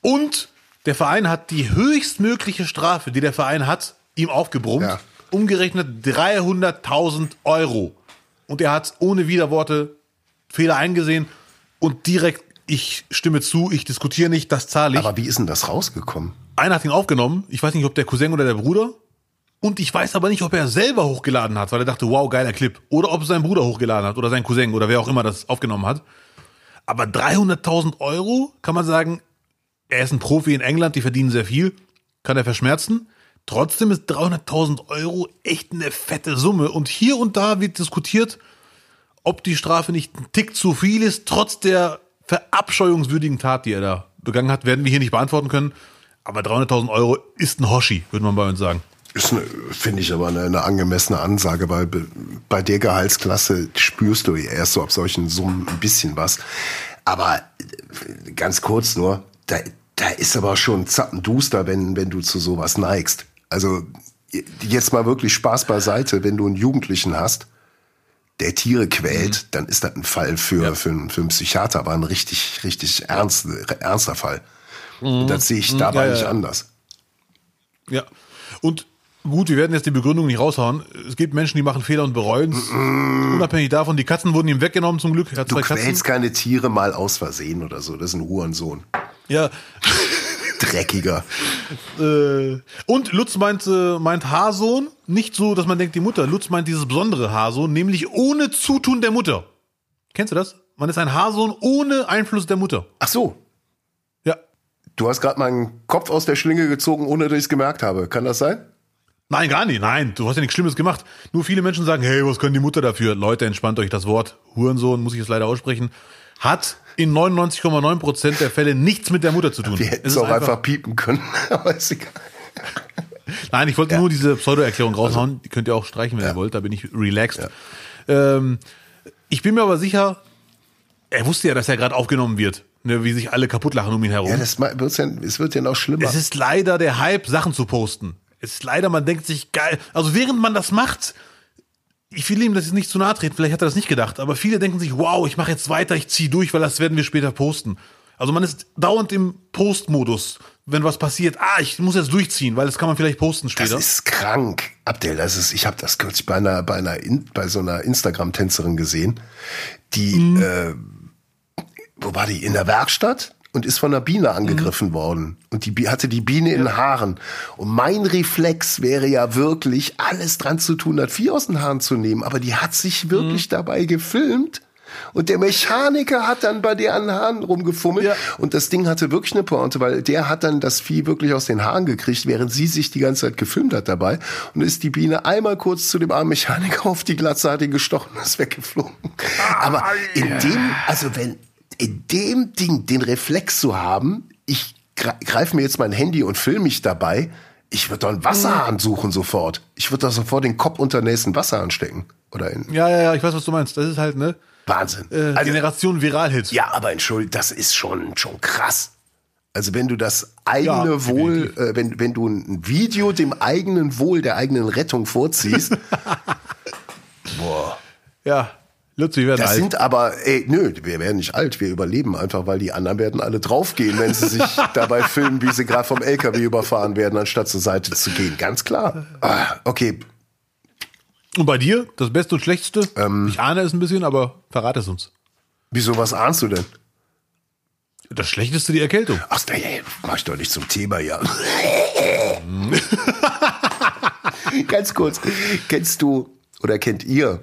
Und der Verein hat die höchstmögliche Strafe, die der Verein hat, ihm aufgebrummt. Ja. Umgerechnet 300.000 Euro. Und er hat ohne Widerworte Fehler eingesehen und direkt, ich stimme zu, ich diskutiere nicht, das zahle ich. Aber wie ist denn das rausgekommen? Einer hat ihn aufgenommen. Ich weiß nicht, ob der Cousin oder der Bruder. Und ich weiß aber nicht, ob er selber hochgeladen hat, weil er dachte, wow, geiler Clip. Oder ob sein Bruder hochgeladen hat oder sein Cousin oder wer auch immer das aufgenommen hat. Aber 300.000 Euro, kann man sagen, er ist ein Profi in England, die verdienen sehr viel, kann er verschmerzen. Trotzdem ist 300.000 Euro echt eine fette Summe. Und hier und da wird diskutiert, ob die Strafe nicht ein Tick zu viel ist, trotz der verabscheuungswürdigen Tat, die er da begangen hat, werden wir hier nicht beantworten können. Aber 300.000 Euro ist ein Hoshi, würde man bei uns sagen. Ist, finde ich aber eine, eine angemessene Ansage, weil be- bei der Gehaltsklasse spürst du erst so ab solchen Summen ein bisschen was. Aber äh, ganz kurz nur, da, da ist aber schon zappenduster, wenn, wenn du zu sowas neigst. Also jetzt mal wirklich Spaß beiseite, wenn du einen Jugendlichen hast, der Tiere quält, dann ist das ein Fall für, Ja. für, einen, für einen Psychiater, aber ein richtig, richtig ernst, ernster Fall. Und das sehe ich dabei Ja, ja, nicht anders. Ja. Und gut, wir werden jetzt die Begründung nicht raushauen. Es gibt Menschen, die machen Fehler und bereuen es. Unabhängig davon, die Katzen wurden ihm weggenommen zum Glück. Hat Du zwei Katzen. quälst keine Tiere mal aus Versehen oder so. Das ist ein Hurensohn. Ja. Dreckiger. Äh, und Lutz meint, äh, meint Haarsohn, nicht so, dass man denkt, die Mutter. Lutz meint dieses besondere Haarsohn, nämlich ohne Zutun der Mutter. Kennst du das? Man ist ein Haarsohn ohne Einfluss der Mutter. Ach so. Ja. Du hast gerade meinen Kopf aus der Schlinge gezogen, ohne dass ich es gemerkt habe. Kann das sein? Nein, gar nicht. Nein, du hast ja nichts Schlimmes gemacht. Nur viele Menschen sagen, hey, was können die Mutter dafür? Leute, entspannt euch das Wort. Hurensohn, muss ich es leider aussprechen, hat in 99,9 Prozent der Fälle nichts mit der Mutter zu tun. Wir hätten Es auch einfach, piepen können. Aber ist egal. Nein, ich wollte nur diese Pseudo-Erklärung raushauen. Die könnt ihr auch streichen, wenn ihr wollt. Da bin ich relaxed. Ähm, ich bin mir aber sicher, er wusste ja, dass er gerade aufgenommen wird. Ne, wie sich alle kaputt lachen um ihn herum. Ja, das wird's ja, es wird ja noch schlimmer. es ist leider der Hype, Sachen zu posten. Es ist leider, man denkt sich, geil. Also während man das macht, ich will ihm das jetzt nicht zu nahe treten, vielleicht hat er das nicht gedacht, aber viele denken sich, wow, ich mache jetzt weiter, ich ziehe durch, weil das werden wir später posten. Also man ist dauernd im Postmodus, wenn was passiert. Ah, ich muss jetzt durchziehen, weil das kann man vielleicht posten Das später. ist krank. Abdel, das ist, ich habe das kürzlich bei einer, bei einer, In, bei so einer Instagram-Tänzerin gesehen, die, Mhm. äh, wo war die? In der Werkstatt und ist von einer Biene angegriffen worden. Und die hatte die Biene in den Haaren. Und mein Reflex wäre ja wirklich, alles dran zu tun, das Vieh aus den Haaren zu nehmen. Aber die hat sich wirklich dabei gefilmt. Und der Mechaniker hat dann bei der an den Haaren rumgefummelt. Ja. Und das Ding hatte wirklich eine Pointe, weil der hat dann das Vieh wirklich aus den Haaren gekriegt, während sie sich die ganze Zeit gefilmt hat dabei. Und ist die Biene einmal kurz zu dem armen Mechaniker auf die Glatze, hat ihn gestochen und ist weggeflogen. Aber in dem, also wenn, in dem Ding den Reflex zu haben, ich greife mir jetzt mein Handy und filme mich dabei, ich würde doch einen Wasserhahn suchen sofort. Ich würde da sofort den Kopf unter den nächsten Wasserhahn stecken. Oder in ja, ja, ja, ich weiß, was du meinst. Das ist halt, ne? Wahnsinn. Äh, Also- Generation Viral-Hit. Ja, aber entschuldigt, das ist schon, schon krass. Also wenn du das eigene Ja, Wohl, äh, wenn, wenn du ein Video dem eigenen Wohl, der eigenen Rettung vorziehst, boah. Ja. Lutz, wir werden Das alt. sind aber, ey, nö, wir werden nicht alt, wir überleben einfach, weil die anderen werden alle draufgehen, wenn sie sich dabei filmen, wie sie gerade vom LKW überfahren werden, anstatt zur Seite zu gehen. Ganz klar. Ah, okay, Und bei dir, das Beste und Schlechteste? Ähm. ich ahne es ein bisschen, aber verrate es uns. wieso, was ahnst du denn? Das Schlechteste die Erkältung. Ach, nee, mach ich doch nicht zum Thema, ja. Ganz kurz, kennst du oder kennt ihr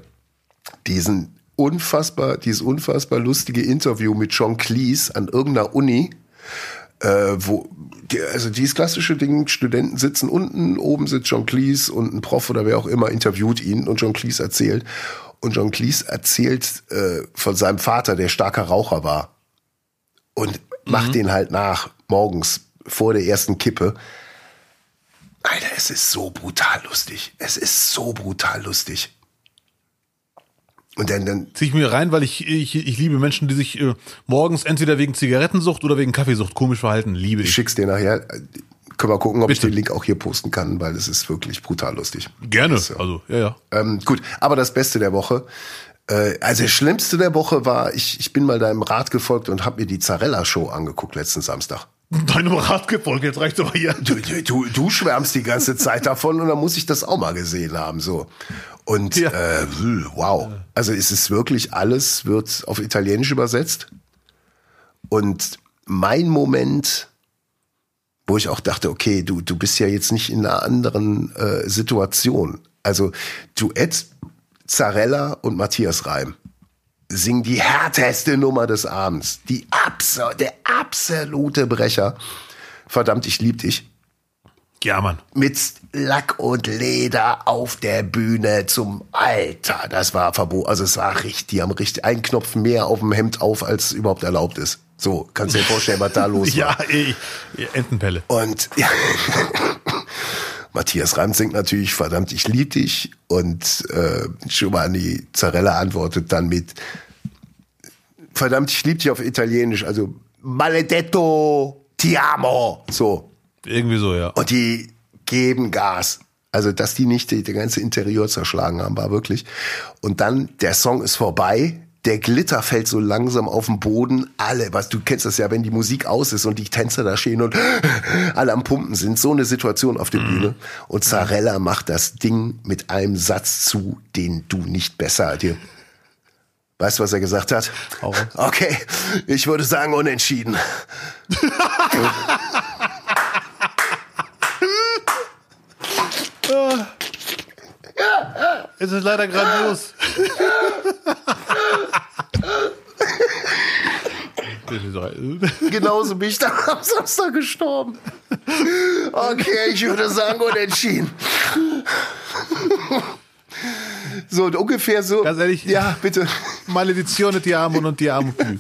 diesen unfassbar, dieses unfassbar lustige Interview mit John Cleese an irgendeiner Uni, äh, wo, also dieses klassische Ding, Studenten sitzen unten, oben sitzt John Cleese und ein Prof oder wer auch immer interviewt ihn und John Cleese erzählt. Und John Cleese erzählt äh, von seinem Vater, der starker Raucher war und macht den halt nach morgens vor der ersten Kippe. Alter, es ist so brutal lustig. Es ist so brutal lustig. Und dann, dann Zieh ich mir rein, weil ich, ich, ich liebe Menschen, die sich äh, morgens entweder wegen Zigarettensucht oder wegen Kaffeesucht komisch verhalten. Liebe ich ich. schick's dir nachher. Können wir gucken, ob ich Bitte. den Link auch hier posten kann, weil es ist wirklich brutal lustig. Gerne. So. Also, ja, ja. Ähm, gut, aber das Beste der Woche. Äh, also das Schlimmste der Woche war, ich, ich bin mal deinem Rat gefolgt und habe mir die Zarella-Show angeguckt letzten Samstag. Deinem Rat gefolgt, jetzt reicht aber hier. Du, du, du, du schwärmst die ganze Zeit davon und dann muss ich das auch mal gesehen haben. so. Und Ja. äh, wow. Also es ist wirklich alles, wird auf Italienisch übersetzt. Und mein Moment, wo ich auch dachte, okay, du, du bist ja jetzt nicht in einer anderen äh, Situation. Also Duett Zarella und Matthias Reim singen die härteste Nummer des Abends. Die abso der absolute Brecher. Verdammt, ich lieb dich. Ja, Mann. Mit Lack und Leder auf der Bühne zum Alter. Das war verboten. Also es war richtig, die haben richtig einen Knopf mehr auf dem Hemd auf, als überhaupt erlaubt ist. So, kannst du dir vorstellen, was da los war. Ja, ey, Entenpelle. Und ja, Matthias Reim singt natürlich verdammt, ich lieb dich. Und äh, Giovanni Zarella antwortet dann mit verdammt, ich lieb dich auf Italienisch. Also maledetto ti amo. So. Irgendwie so, ja. Und die geben Gas. Also, dass die nicht die, die ganze Interieur zerschlagen haben, war wirklich. Und dann, der Song ist vorbei. Der Glitter fällt so langsam auf den Boden. Alle, was du kennst das ja, wenn die Musik aus ist und die Tänzer da stehen und alle am Pumpen sind. So eine Situation auf der Bühne. Und Zarella macht das Ding mit einem Satz zu, den du nicht besser dir. Weißt du, was er gesagt hat? Raus. Okay, ich würde sagen unentschieden. Es ist leider grandios. Genauso bin ich dann am Samstag gestorben. Okay, ich würde sagen unentschieden. So, und ungefähr so. Ganz ehrlich. Ja, bitte. Maledizione ti amo, non ti amo più.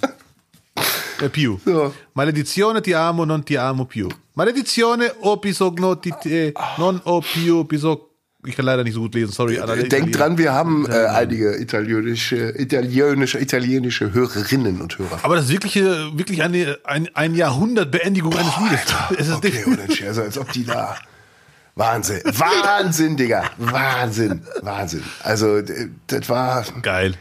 Äh, più. So. Maledizione ti amo, non ti amo più. Maledizione bisogno di te, non ho più bisogno. Ich kann leider nicht so gut lesen, sorry. alle Denk Italiener. dran, wir haben äh, einige italienische, italienische, italienische Hörerinnen und Hörer. Aber das ist wirklich, äh, wirklich eine, ein, ein Jahrhundert Beendigung eines Liedes. Es ist Okay, unentschieden. Also als ob die da. Wahnsinn. Wahnsinn, Digga. Wahnsinn. Wahnsinn. Also, das war. geil.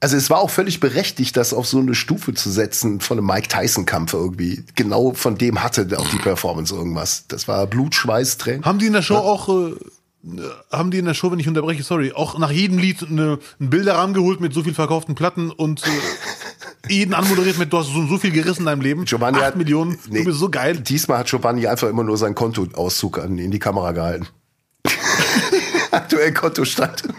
Also es war auch völlig berechtigt, das auf so eine Stufe zu setzen von einem Mike Tyson-Kampf irgendwie. Genau von dem hatte auch die Performance irgendwas. Das war Blut, Schweiß, Tränen. Haben die in der Show auch, äh, haben die in der Show, wenn ich unterbreche, sorry, auch nach jedem Lied eine, einen Bilderrahmen geholt mit so viel verkauften Platten und äh, jeden anmoderiert mit, du hast so, so viel gerissen in deinem Leben. Giovanni hat- Millionen, nee. du bist so geil. Diesmal hat Giovanni einfach immer nur seinen Kontoauszug an, in die Kamera gehalten. Aktuell Kontostand.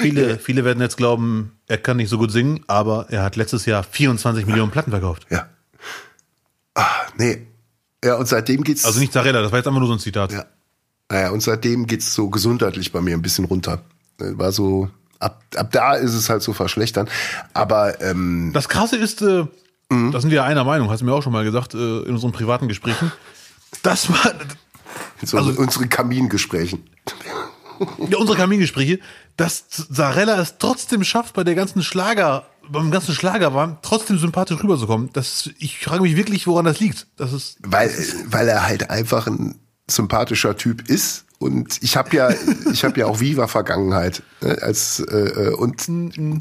Viele, viele werden jetzt glauben, er kann nicht so gut singen, aber er hat letztes Jahr 24 Millionen Platten verkauft. Ja. Ah, nee. Ja, und seitdem geht's. Also nicht Zarella, das war jetzt einfach nur so ein Zitat. Ja. Naja, und seitdem geht's so gesundheitlich bei mir ein bisschen runter. War so, ab, ab da ist es halt so verschlechtern. Aber ähm, Das Krasse ist, äh, da sind wir ja einer Meinung, hast du mir auch schon mal gesagt, äh, in unseren privaten Gesprächen. Das war, so Also- unsere Kamingesprächen. ja, unsere Kamingespräche, dass Zarella es trotzdem schafft, bei der ganzen Schlager, beim ganzen Schlagerwahn trotzdem sympathisch rüberzukommen. Das, ich frage mich wirklich, woran das liegt. Das ist, Weil, weil er halt einfach ein sympathischer Typ ist. Und ich habe ja, ich habe ja auch Viva-Vergangenheit. Ne, als, äh, äh, und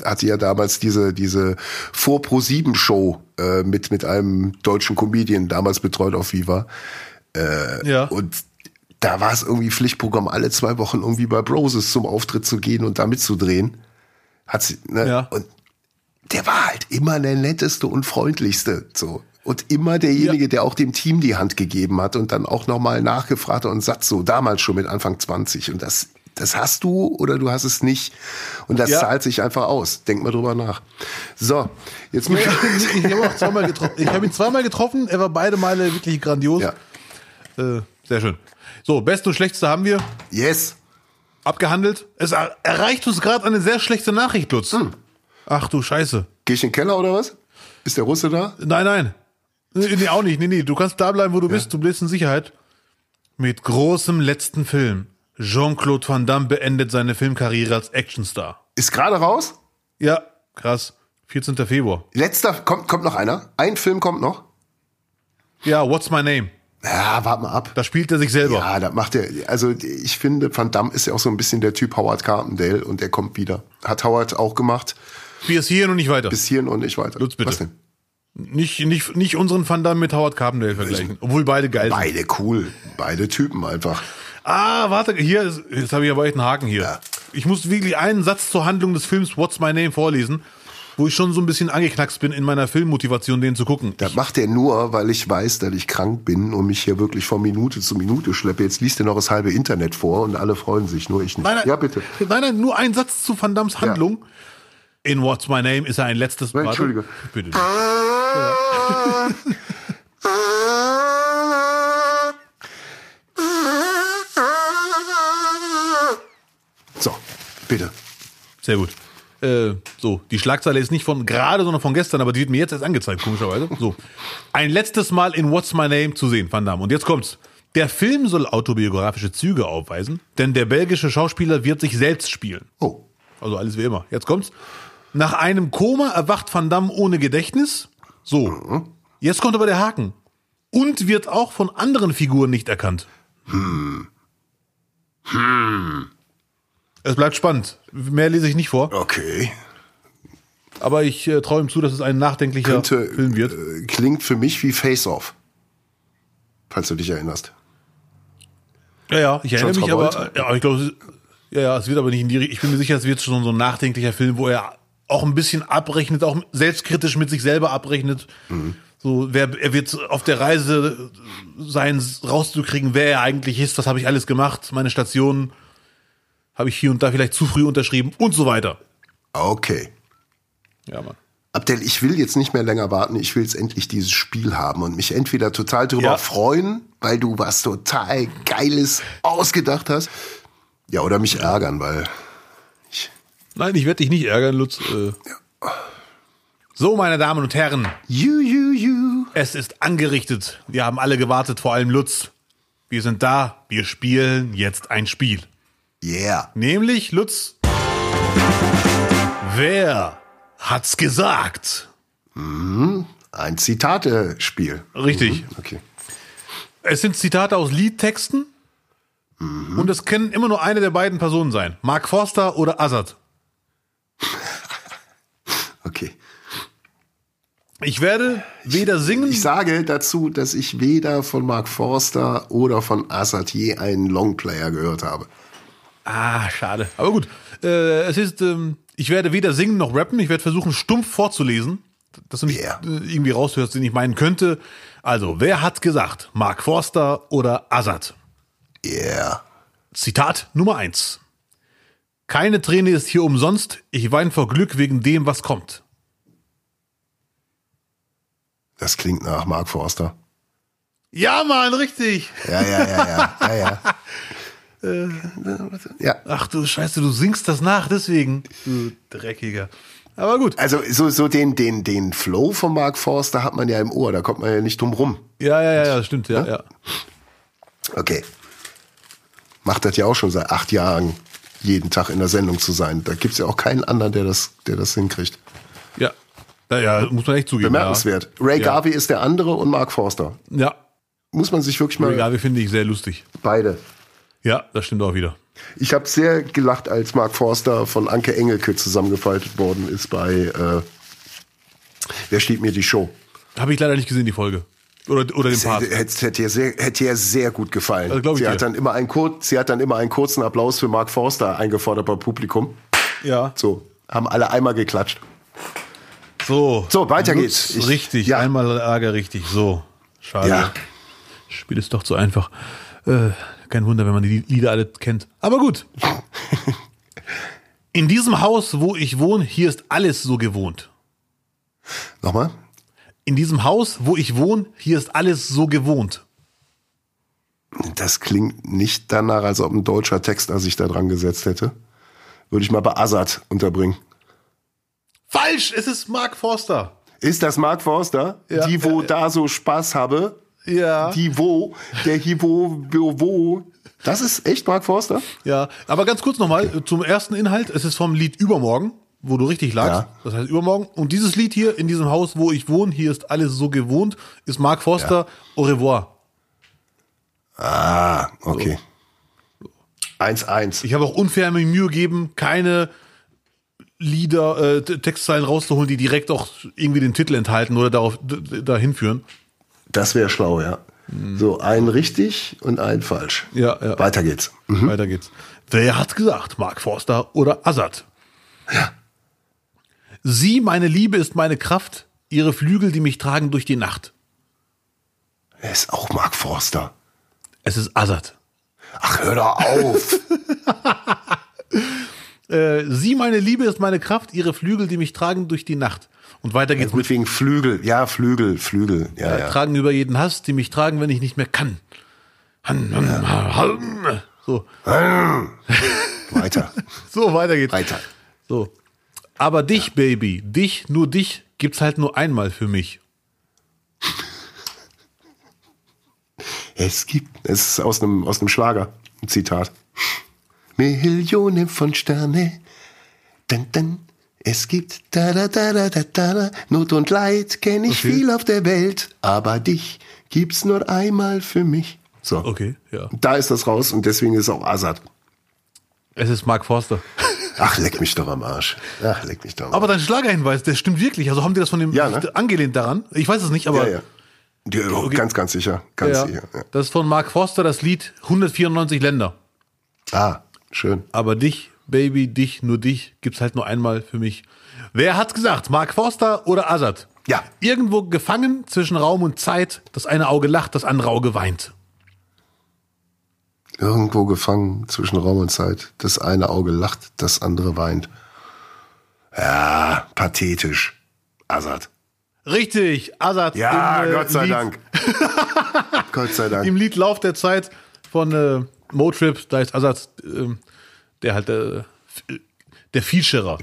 hatte ja damals diese, diese vor Pro 7 Show äh, mit, mit einem deutschen Comedian, damals betreut auf Viva. ja. Und da war es irgendwie Pflichtprogramm, alle zwei Wochen irgendwie bei Broses zum Auftritt zu gehen und da mitzudrehen. Hat sie, ne? Ja. Und der war halt immer der netteste und freundlichste, so. Und immer derjenige, Ja. der auch dem Team die Hand gegeben hat und dann auch nochmal nachgefragt hat und sagt so, damals schon mit Anfang 20. Und das, das hast du oder du hast es nicht. Und das Ja. zahlt sich einfach aus. Denk mal drüber nach. So, jetzt ich, mal. ich, ich habe auch zweimal getroffen. Ich habe ihn zweimal getroffen. Er war beide Male wirklich grandios. Ja. Äh, sehr schön. So, Beste und Schlechteste haben wir Yes. abgehandelt. Es er erreicht uns gerade eine sehr schlechte Nachricht, Lutz. Hm. Ach du Scheiße. Geh ich in den Keller oder was? Ist der Russe da? Nein, nein. Nee, nee, auch nicht. Nee, nee. Du kannst da bleiben, wo du bist. Du bist in Sicherheit. Mit großem letzten Film. Jean-Claude Van Damme beendet seine Filmkarriere als Actionstar. Ist gerade raus? Ja, krass. 14. Februar. Letzter, kommt, kommt noch einer? Ein Film kommt noch? Ja, What's My Name? Ja, warte mal ab. Da spielt er sich selber. Ja, das macht er. Also ich finde, Van Damme ist ja auch so ein bisschen der Typ Howard Carpendale und der kommt wieder. Hat Howard auch gemacht. Bis hierhin und nicht weiter. Bis hierhin und nicht weiter. Lutz, bitte. Was denn? Nicht, nicht, nicht unseren Van Damme mit Howard Carpendale vergleichen. Obwohl beide geil sind. Beide cool. Beide Typen einfach. Ah, warte, hier, ist, jetzt habe ich aber echt einen Haken hier. Ja. Ich muss wirklich einen Satz zur Handlung des Films What's My Name vorlesen, wo ich schon so ein bisschen angeknackst bin in meiner Filmmotivation, den zu gucken. Das macht er nur, weil ich weiß, dass ich krank bin und mich hier wirklich von Minute zu Minute schleppe. Jetzt liest er noch das halbe Internet vor und alle freuen sich, nur ich nicht. Nein, nein, Ja, bitte. Nein, nein, nur ein Satz zu Van Dammes Handlung. In What's My Name ist er ein letztes warte. Entschuldige. Bitte. So, bitte. Sehr gut. Äh, so, die Schlagzeile ist nicht von gerade, sondern von gestern, aber die wird mir jetzt erst angezeigt, komischerweise. So. Ein letztes Mal in What's My Name zu sehen, Van Damme. Und jetzt kommt's. Der Film soll autobiografische Züge aufweisen, denn der belgische Schauspieler wird sich selbst spielen. Oh, Also alles wie immer. Jetzt kommt's. Nach einem Koma erwacht Van Damme ohne Gedächtnis. So. Jetzt kommt aber der Haken. Und wird auch von anderen Figuren nicht erkannt. Hm. Hm. Es bleibt spannend. Mehr lese ich nicht vor. okay. Aber ich äh, traue ihm zu, dass es ein nachdenklicher Könnte, Film wird. äh, klingt für mich wie Face Off. Falls du dich erinnerst. Ja, ja, ich erinnere mich aber. Travolta? Ja, ich glaube, ja, ja, es wird aber nicht in die Richtung. Ich bin mir sicher, es wird schon so ein nachdenklicher Film, wo er auch ein bisschen abrechnet, auch selbstkritisch mit sich selber abrechnet. So, wer, er wird auf der Reise sein, rauszukriegen, wer er eigentlich ist, was habe ich alles gemacht, meine Stationen habe ich hier und da vielleicht zu früh unterschrieben und so weiter. Okay. Ja, Mann. Abdel, ich will jetzt nicht mehr länger warten. Ich will jetzt endlich dieses Spiel haben und mich entweder total darüber Ja. freuen, weil du was total Geiles ausgedacht hast. Ja, oder mich ärgern, weil Nein, ich werde dich nicht ärgern, Lutz. Äh. So, meine Damen und Herren, you, you, you. Es ist angerichtet. Wir haben alle gewartet, vor allem Lutz. Wir sind da. Wir spielen jetzt ein Spiel. Yeah. Nämlich, Lutz. Wer hat's gesagt? Ein Zitatespiel. Richtig. Okay. Es sind Zitate aus Liedtexten. Und es können immer nur eine der beiden Personen sein. Mark Forster oder Azad. Okay. Ich werde weder singen. Ich sage dazu, dass ich weder von Mark Forster oder von Assad je einen Longplayer gehört habe. Ah, schade. Aber gut. Äh, es ist, ähm, ich werde weder singen noch rappen. Ich werde versuchen, stumpf vorzulesen, dass du nicht Yeah. äh, irgendwie raushörst, den ich meinen könnte. Also, wer hat gesagt? Mark Forster oder Azad? Yeah. Zitat Nummer eins. Keine Träne ist hier umsonst. Ich weine vor Glück wegen dem, was kommt. Das klingt nach Mark Forster. Ja, Mann, richtig. Ja, ja, ja, ja, ja, ja. Äh, ja. Ach du Scheiße, du singst das nach, deswegen. Du Dreckiger. Aber gut. Also so, so den, den, den Flow von Mark Forster hat man ja im Ohr, da kommt man ja nicht drum rum. Ja, ja, ja, ja, stimmt, ja, ja. Okay. Macht das ja auch schon seit acht Jahren, jeden Tag in der Sendung zu sein. Da gibt's ja auch keinen anderen, der das, der das hinkriegt. Ja. Ja, ja muss man echt zugeben. Bemerkenswert. Ray Ja. Garvey ist der andere und Mark Forster. Ja. Muss man sich wirklich mal Egal, finde ich sehr lustig. beide. Ja, das stimmt auch wieder. Ich habe sehr gelacht, als Mark Forster von Anke Engelke zusammengefaltet worden ist bei äh, Wer steht mir die Show? Habe ich leider nicht gesehen, die Folge. Oder, oder den Das Part. hätte, hätte, ihr sehr, hätte ihr sehr gut gefallen. Also sie, dir. hat dann immer einen kur sie hat dann immer einen kurzen Applaus für Mark Forster eingefordert beim Publikum. Ja. So, haben alle einmal geklatscht. So. So, weiter geht's. Ich- richtig, ja. einmal Ärger richtig. So. Schade. Ja. Spiel ist doch zu einfach. Äh, kein Wunder, wenn man die Lieder alle kennt. Aber gut. In diesem Haus, wo ich wohne, hier ist alles so gewohnt. Nochmal? In diesem Haus, wo ich wohne, hier ist alles so gewohnt. Das klingt nicht danach, als ob ein deutscher Texter sich da dran gesetzt hätte. Würde ich mal bei Assad unterbringen. Falsch, es ist Mark Forster. Ist das Mark Forster? Ja, die, wo ja, da so Spaß habe? Ja. Die wo, der Hivo, wo, wo. Das ist echt Mark Forster? Ja, aber ganz kurz nochmal äh, zum ersten Inhalt. Es ist vom Lied Übermorgen, wo du richtig lagst. Ja. Das heißt Übermorgen. Und dieses Lied hier in diesem Haus, wo ich wohne, hier ist alles so gewohnt, ist Mark Forster Au revoir. Ah, okay. 1-1. Ich habe auch unfair mir Mühe gegeben, keine Lieder, äh, Textzeilen rauszuholen, die direkt auch irgendwie den Titel enthalten oder darauf dahin führen. Das wäre schlau, ja. So, ein richtig und ein falsch. Ja, ja. Weiter geht's. Weiter geht's. Wer hat gesagt, Mark Forster oder Assad? Ja. Sie, meine Liebe, ist meine Kraft, ihre Flügel, die mich tragen durch die Nacht. Er ist auch Mark Forster. Es ist Assad. Ach, hör doch auf. Äh, Sie, meine Liebe, ist meine Kraft, ihre Flügel, die mich tragen durch die Nacht. Und weiter geht's Gut wegen Flügel. Ja, Flügel, Flügel. Ja, mit ja. tragen über jeden Hass, die mich tragen, wenn ich nicht mehr kann. Han, han, han. So, Weiter. so weiter geht's. Weiter. So. Aber dich, Baby, dich, nur dich, gibt's halt nur einmal für mich. Es gibt, es ist aus einem, aus einem Schlager, ein Zitat. Millionen von Sterne, denn, denn, es gibt da, da, da, da, da, da, da. Not und Leid kenne ich Okay. viel auf der Welt, aber dich gibt's nur einmal für mich. So. Okay, ja. Da ist das raus und deswegen ist auch Assad. Es ist Mark Forster. Ach, leck mich doch am Arsch. Ach, leck mich doch am Arsch. Aber dein Schlagerhinweis, der stimmt wirklich. Also haben die das von dem Ja, ne? angelehnt daran? Ich weiß es nicht, aber ja, ja. ja Ganz, ganz sicher. Ganz Ja, sicher. Ja. das ist von Mark Forster das Lied 194 Länder. Ah, schön. Aber dich, Baby, dich, nur dich, gibt's halt nur einmal für mich. Wer hat's gesagt? Mark Forster oder Assad? Ja. Irgendwo gefangen zwischen Raum und Zeit. Das eine Auge lacht, das andere Auge weint. Irgendwo gefangen zwischen Raum und Zeit. Das eine Auge lacht, das andere weint. Ja, pathetisch. Assad. Richtig, Assad. Ja, im, äh, Gott sei Lied, Dank. Gott sei Im Dank. Lied Lauf der Zeit von äh, Motrip, da ist Assad, ähm, der halt äh, der Featurer.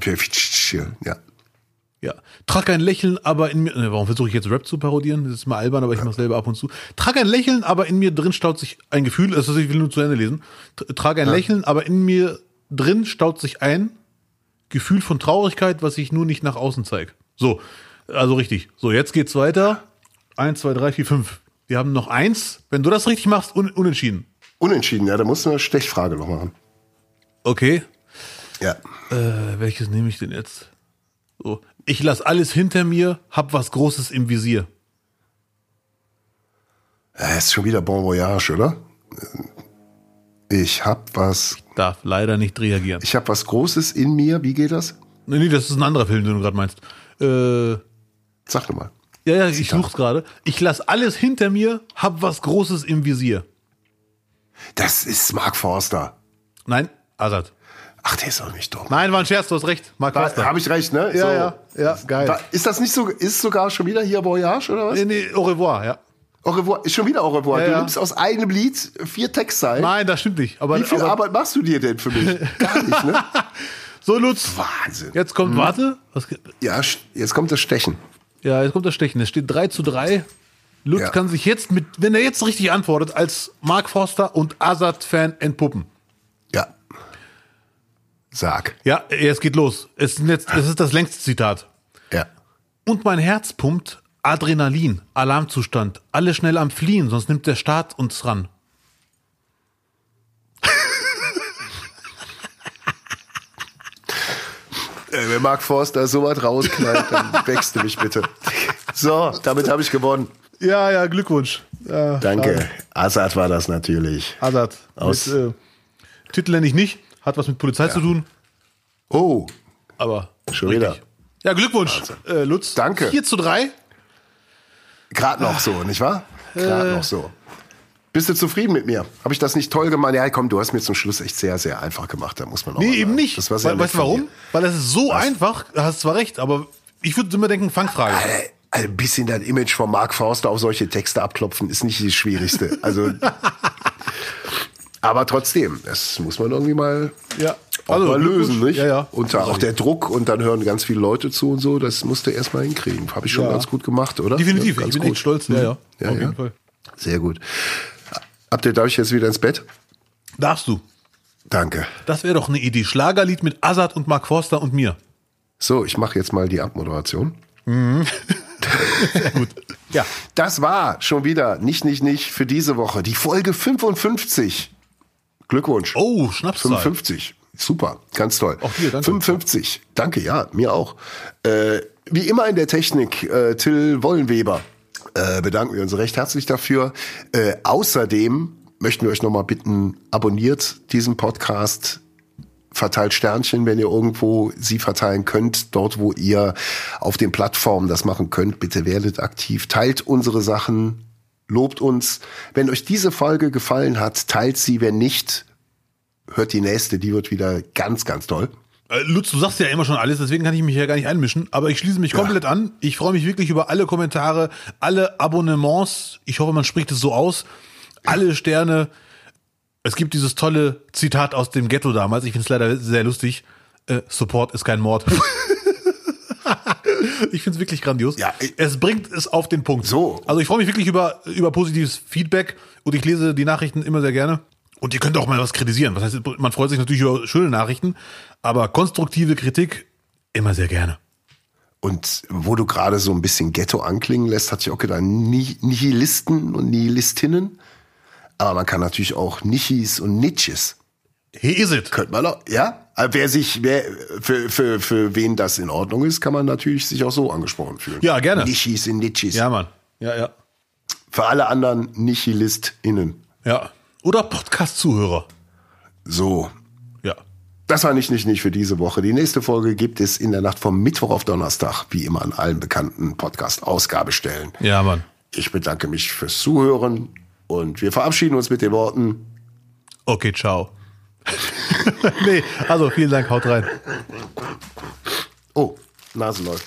Ja. Ja. Trag ein Lächeln, aber in mir. Ne, warum versuche ich jetzt Rap zu parodieren? Das ist mal albern, aber ich mache selber ab und zu. Trag ein Lächeln, aber in mir drin staut sich ein Gefühl. Also ich will nur zu Ende lesen. Trag ein Lächeln, aber in mir drin staut sich ein Gefühl von Traurigkeit, was ich nur nicht nach außen zeige. So, also richtig. So, jetzt geht's weiter. Eins, zwei, drei, vier, fünf. Wir haben noch eins. Wenn du das richtig machst, un unentschieden. Unentschieden, ja, da musst du eine Stechfrage noch machen. Okay. Ja. Äh, welches nehme ich denn jetzt? So. Ich lass alles hinter mir, hab was Großes im Visier. Ja, ist schon wieder Bon Voyage, oder? Ich hab was, Darf leider nicht reagieren. ich hab was Großes in mir. Wie geht das? Nee, nee, das ist ein anderer Film, den du gerade meinst. Äh, ja, Sag doch mal. ja, ich such's gerade. Ich lass alles hinter mir, hab was Großes im Visier. Das ist Mark Forster. Nein, Assad. Ach, der ist auch nicht dumm. Nein, war ein Scherz, du hast recht. Mark Forster. Habe ich recht, ne? Ja, ja, ja, geil. Da, ist das nicht so, ist sogar schon wieder hier Voyage, oder was? Nee, nee, au revoir, ja. Au revoir, ist schon wieder Au revoir. Ja, du ja. nimmst aus einem Lied vier Textzeilen. Nein, das stimmt nicht. Aber, Wie viel aber Arbeit machst du dir denn für mich? Gar nicht, ne? so, Lutz. Wahnsinn. Jetzt kommt, warte. Was, Ja, jetzt kommt das Stechen. ja, jetzt kommt das Stechen. Es steht 3 zu 3. Lutz Ja. kann sich jetzt mit, wenn er jetzt richtig antwortet, als Mark Forster und Assad-Fan entpuppen. Ja. Sag. Ja, es geht los. Es ist, jetzt, es ist das längste Zitat. Ja. Und mein Herz pumpt Adrenalin, Alarmzustand, alle schnell am Fliehen, sonst nimmt der Staat uns ran. Äh, wenn Mark Forster so was rausknallt, dann wächst du mich bitte. So, damit habe ich gewonnen. Ja, ja, Glückwunsch. Ja, Danke. Assad war das natürlich. Assad. Aus- Mit, äh, Titel nenne ich nicht, hat was mit Polizei zu tun, Oh, aber. Schon richtig. wieder. Ja, Glückwunsch, äh, Lutz. Danke. 4 zu 3. gerade noch so, nicht wahr? Gerade Äh. noch so. Bist du zufrieden mit mir? Habe ich das nicht toll gemacht? Ja, komm, du hast mir zum Schluss echt sehr, sehr einfach gemacht. Da muss man auch Nee, eben nicht. Das war sehr Weil, weißt du warum? dir. Weil es ist so einfach, du hast zwar recht, aber ich würde immer denken, Fangfrage. Alter, Ein bisschen dein Image von Mark Forster auf solche Texte abklopfen ist nicht das Schwierigste. Also, aber trotzdem, das muss man irgendwie mal, Ja. Also, mal lösen, nicht? Ja, ja. Und da auch der Druck und dann hören ganz viele Leute zu und so, das musst du erstmal hinkriegen. Habe ich schon Ja. ganz gut gemacht, oder? Definitiv, Ja, ich ganz bin gut. echt stolz. Ja, ja. Ja, auf jeden Fall. Sehr gut. Ihr, darf ich jetzt wieder ins Bett? Darfst du. Danke. Das wäre doch eine Idee. Schlagerlied mit Azad und Mark Forster und mir. So, ich mache jetzt mal die Abmoderation. Gut. Ja. Das war schon wieder nicht, nicht, nicht für diese Woche. Die Folge 55. Glückwunsch. Oh, Schnapszahl. 55. Super, ganz toll. Auch dir, danke. 55. Danke, ja, mir auch. Äh, wie immer in der Technik, äh, Till Wollenweber. Äh, bedanken wir uns recht herzlich dafür. Äh, außerdem möchten wir euch nochmal bitten, abonniert diesen Podcast, verteilt Sternchen, wenn ihr irgendwo sie verteilen könnt, dort wo ihr auf den Plattformen das machen könnt. Bitte werdet aktiv, teilt unsere Sachen, lobt uns. Wenn euch diese Folge gefallen hat, teilt sie, wenn nicht, hört die nächste, die wird wieder ganz, ganz toll. Äh, Lutz, du sagst ja immer schon alles, deswegen kann ich mich ja gar nicht einmischen. Aber ich schließe mich komplett an. Ich freue mich wirklich über alle Kommentare, alle Abonnements. Ich hoffe, man spricht es so aus. Alle Sterne. Es gibt dieses tolle Zitat aus dem Ghetto damals. Ich finde es leider sehr lustig. Äh, Support ist kein Mord. ich finde es wirklich grandios. Ja, es bringt es auf den Punkt. So. Also ich freue mich wirklich über, über positives Feedback und ich lese die Nachrichten immer sehr gerne. Und ihr könnt auch mal was kritisieren. Was heißt, man freut sich natürlich über schöne Nachrichten, aber konstruktive Kritik immer sehr gerne. Und wo du gerade so ein bisschen Ghetto anklingen lässt, hatte ich auch gedacht, Ni- Nihilisten und Nihilistinnen. Aber man kann natürlich auch Nichis und Nitches. Here is it. Könnte man auch, ja? Wer sich, wer, für, für, für wen das in Ordnung ist, kann man natürlich sich auch so angesprochen fühlen. Ja, gerne. Nichis und Nitchis. Ja, Mann. Ja, ja. Für alle anderen NihilistInnen. Ja. Oder Podcast-Zuhörer. So. Ja. Das war nicht, nicht, nicht für diese Woche. Die nächste Folge gibt es in der Nacht vom Mittwoch auf Donnerstag, wie immer an allen bekannten Podcast-Ausgabestellen. Ja, Mann. Ich bedanke mich fürs Zuhören und wir verabschieden uns mit den Worten. Okay, ciao. nee, also vielen Dank, haut rein. Oh, Nase läuft.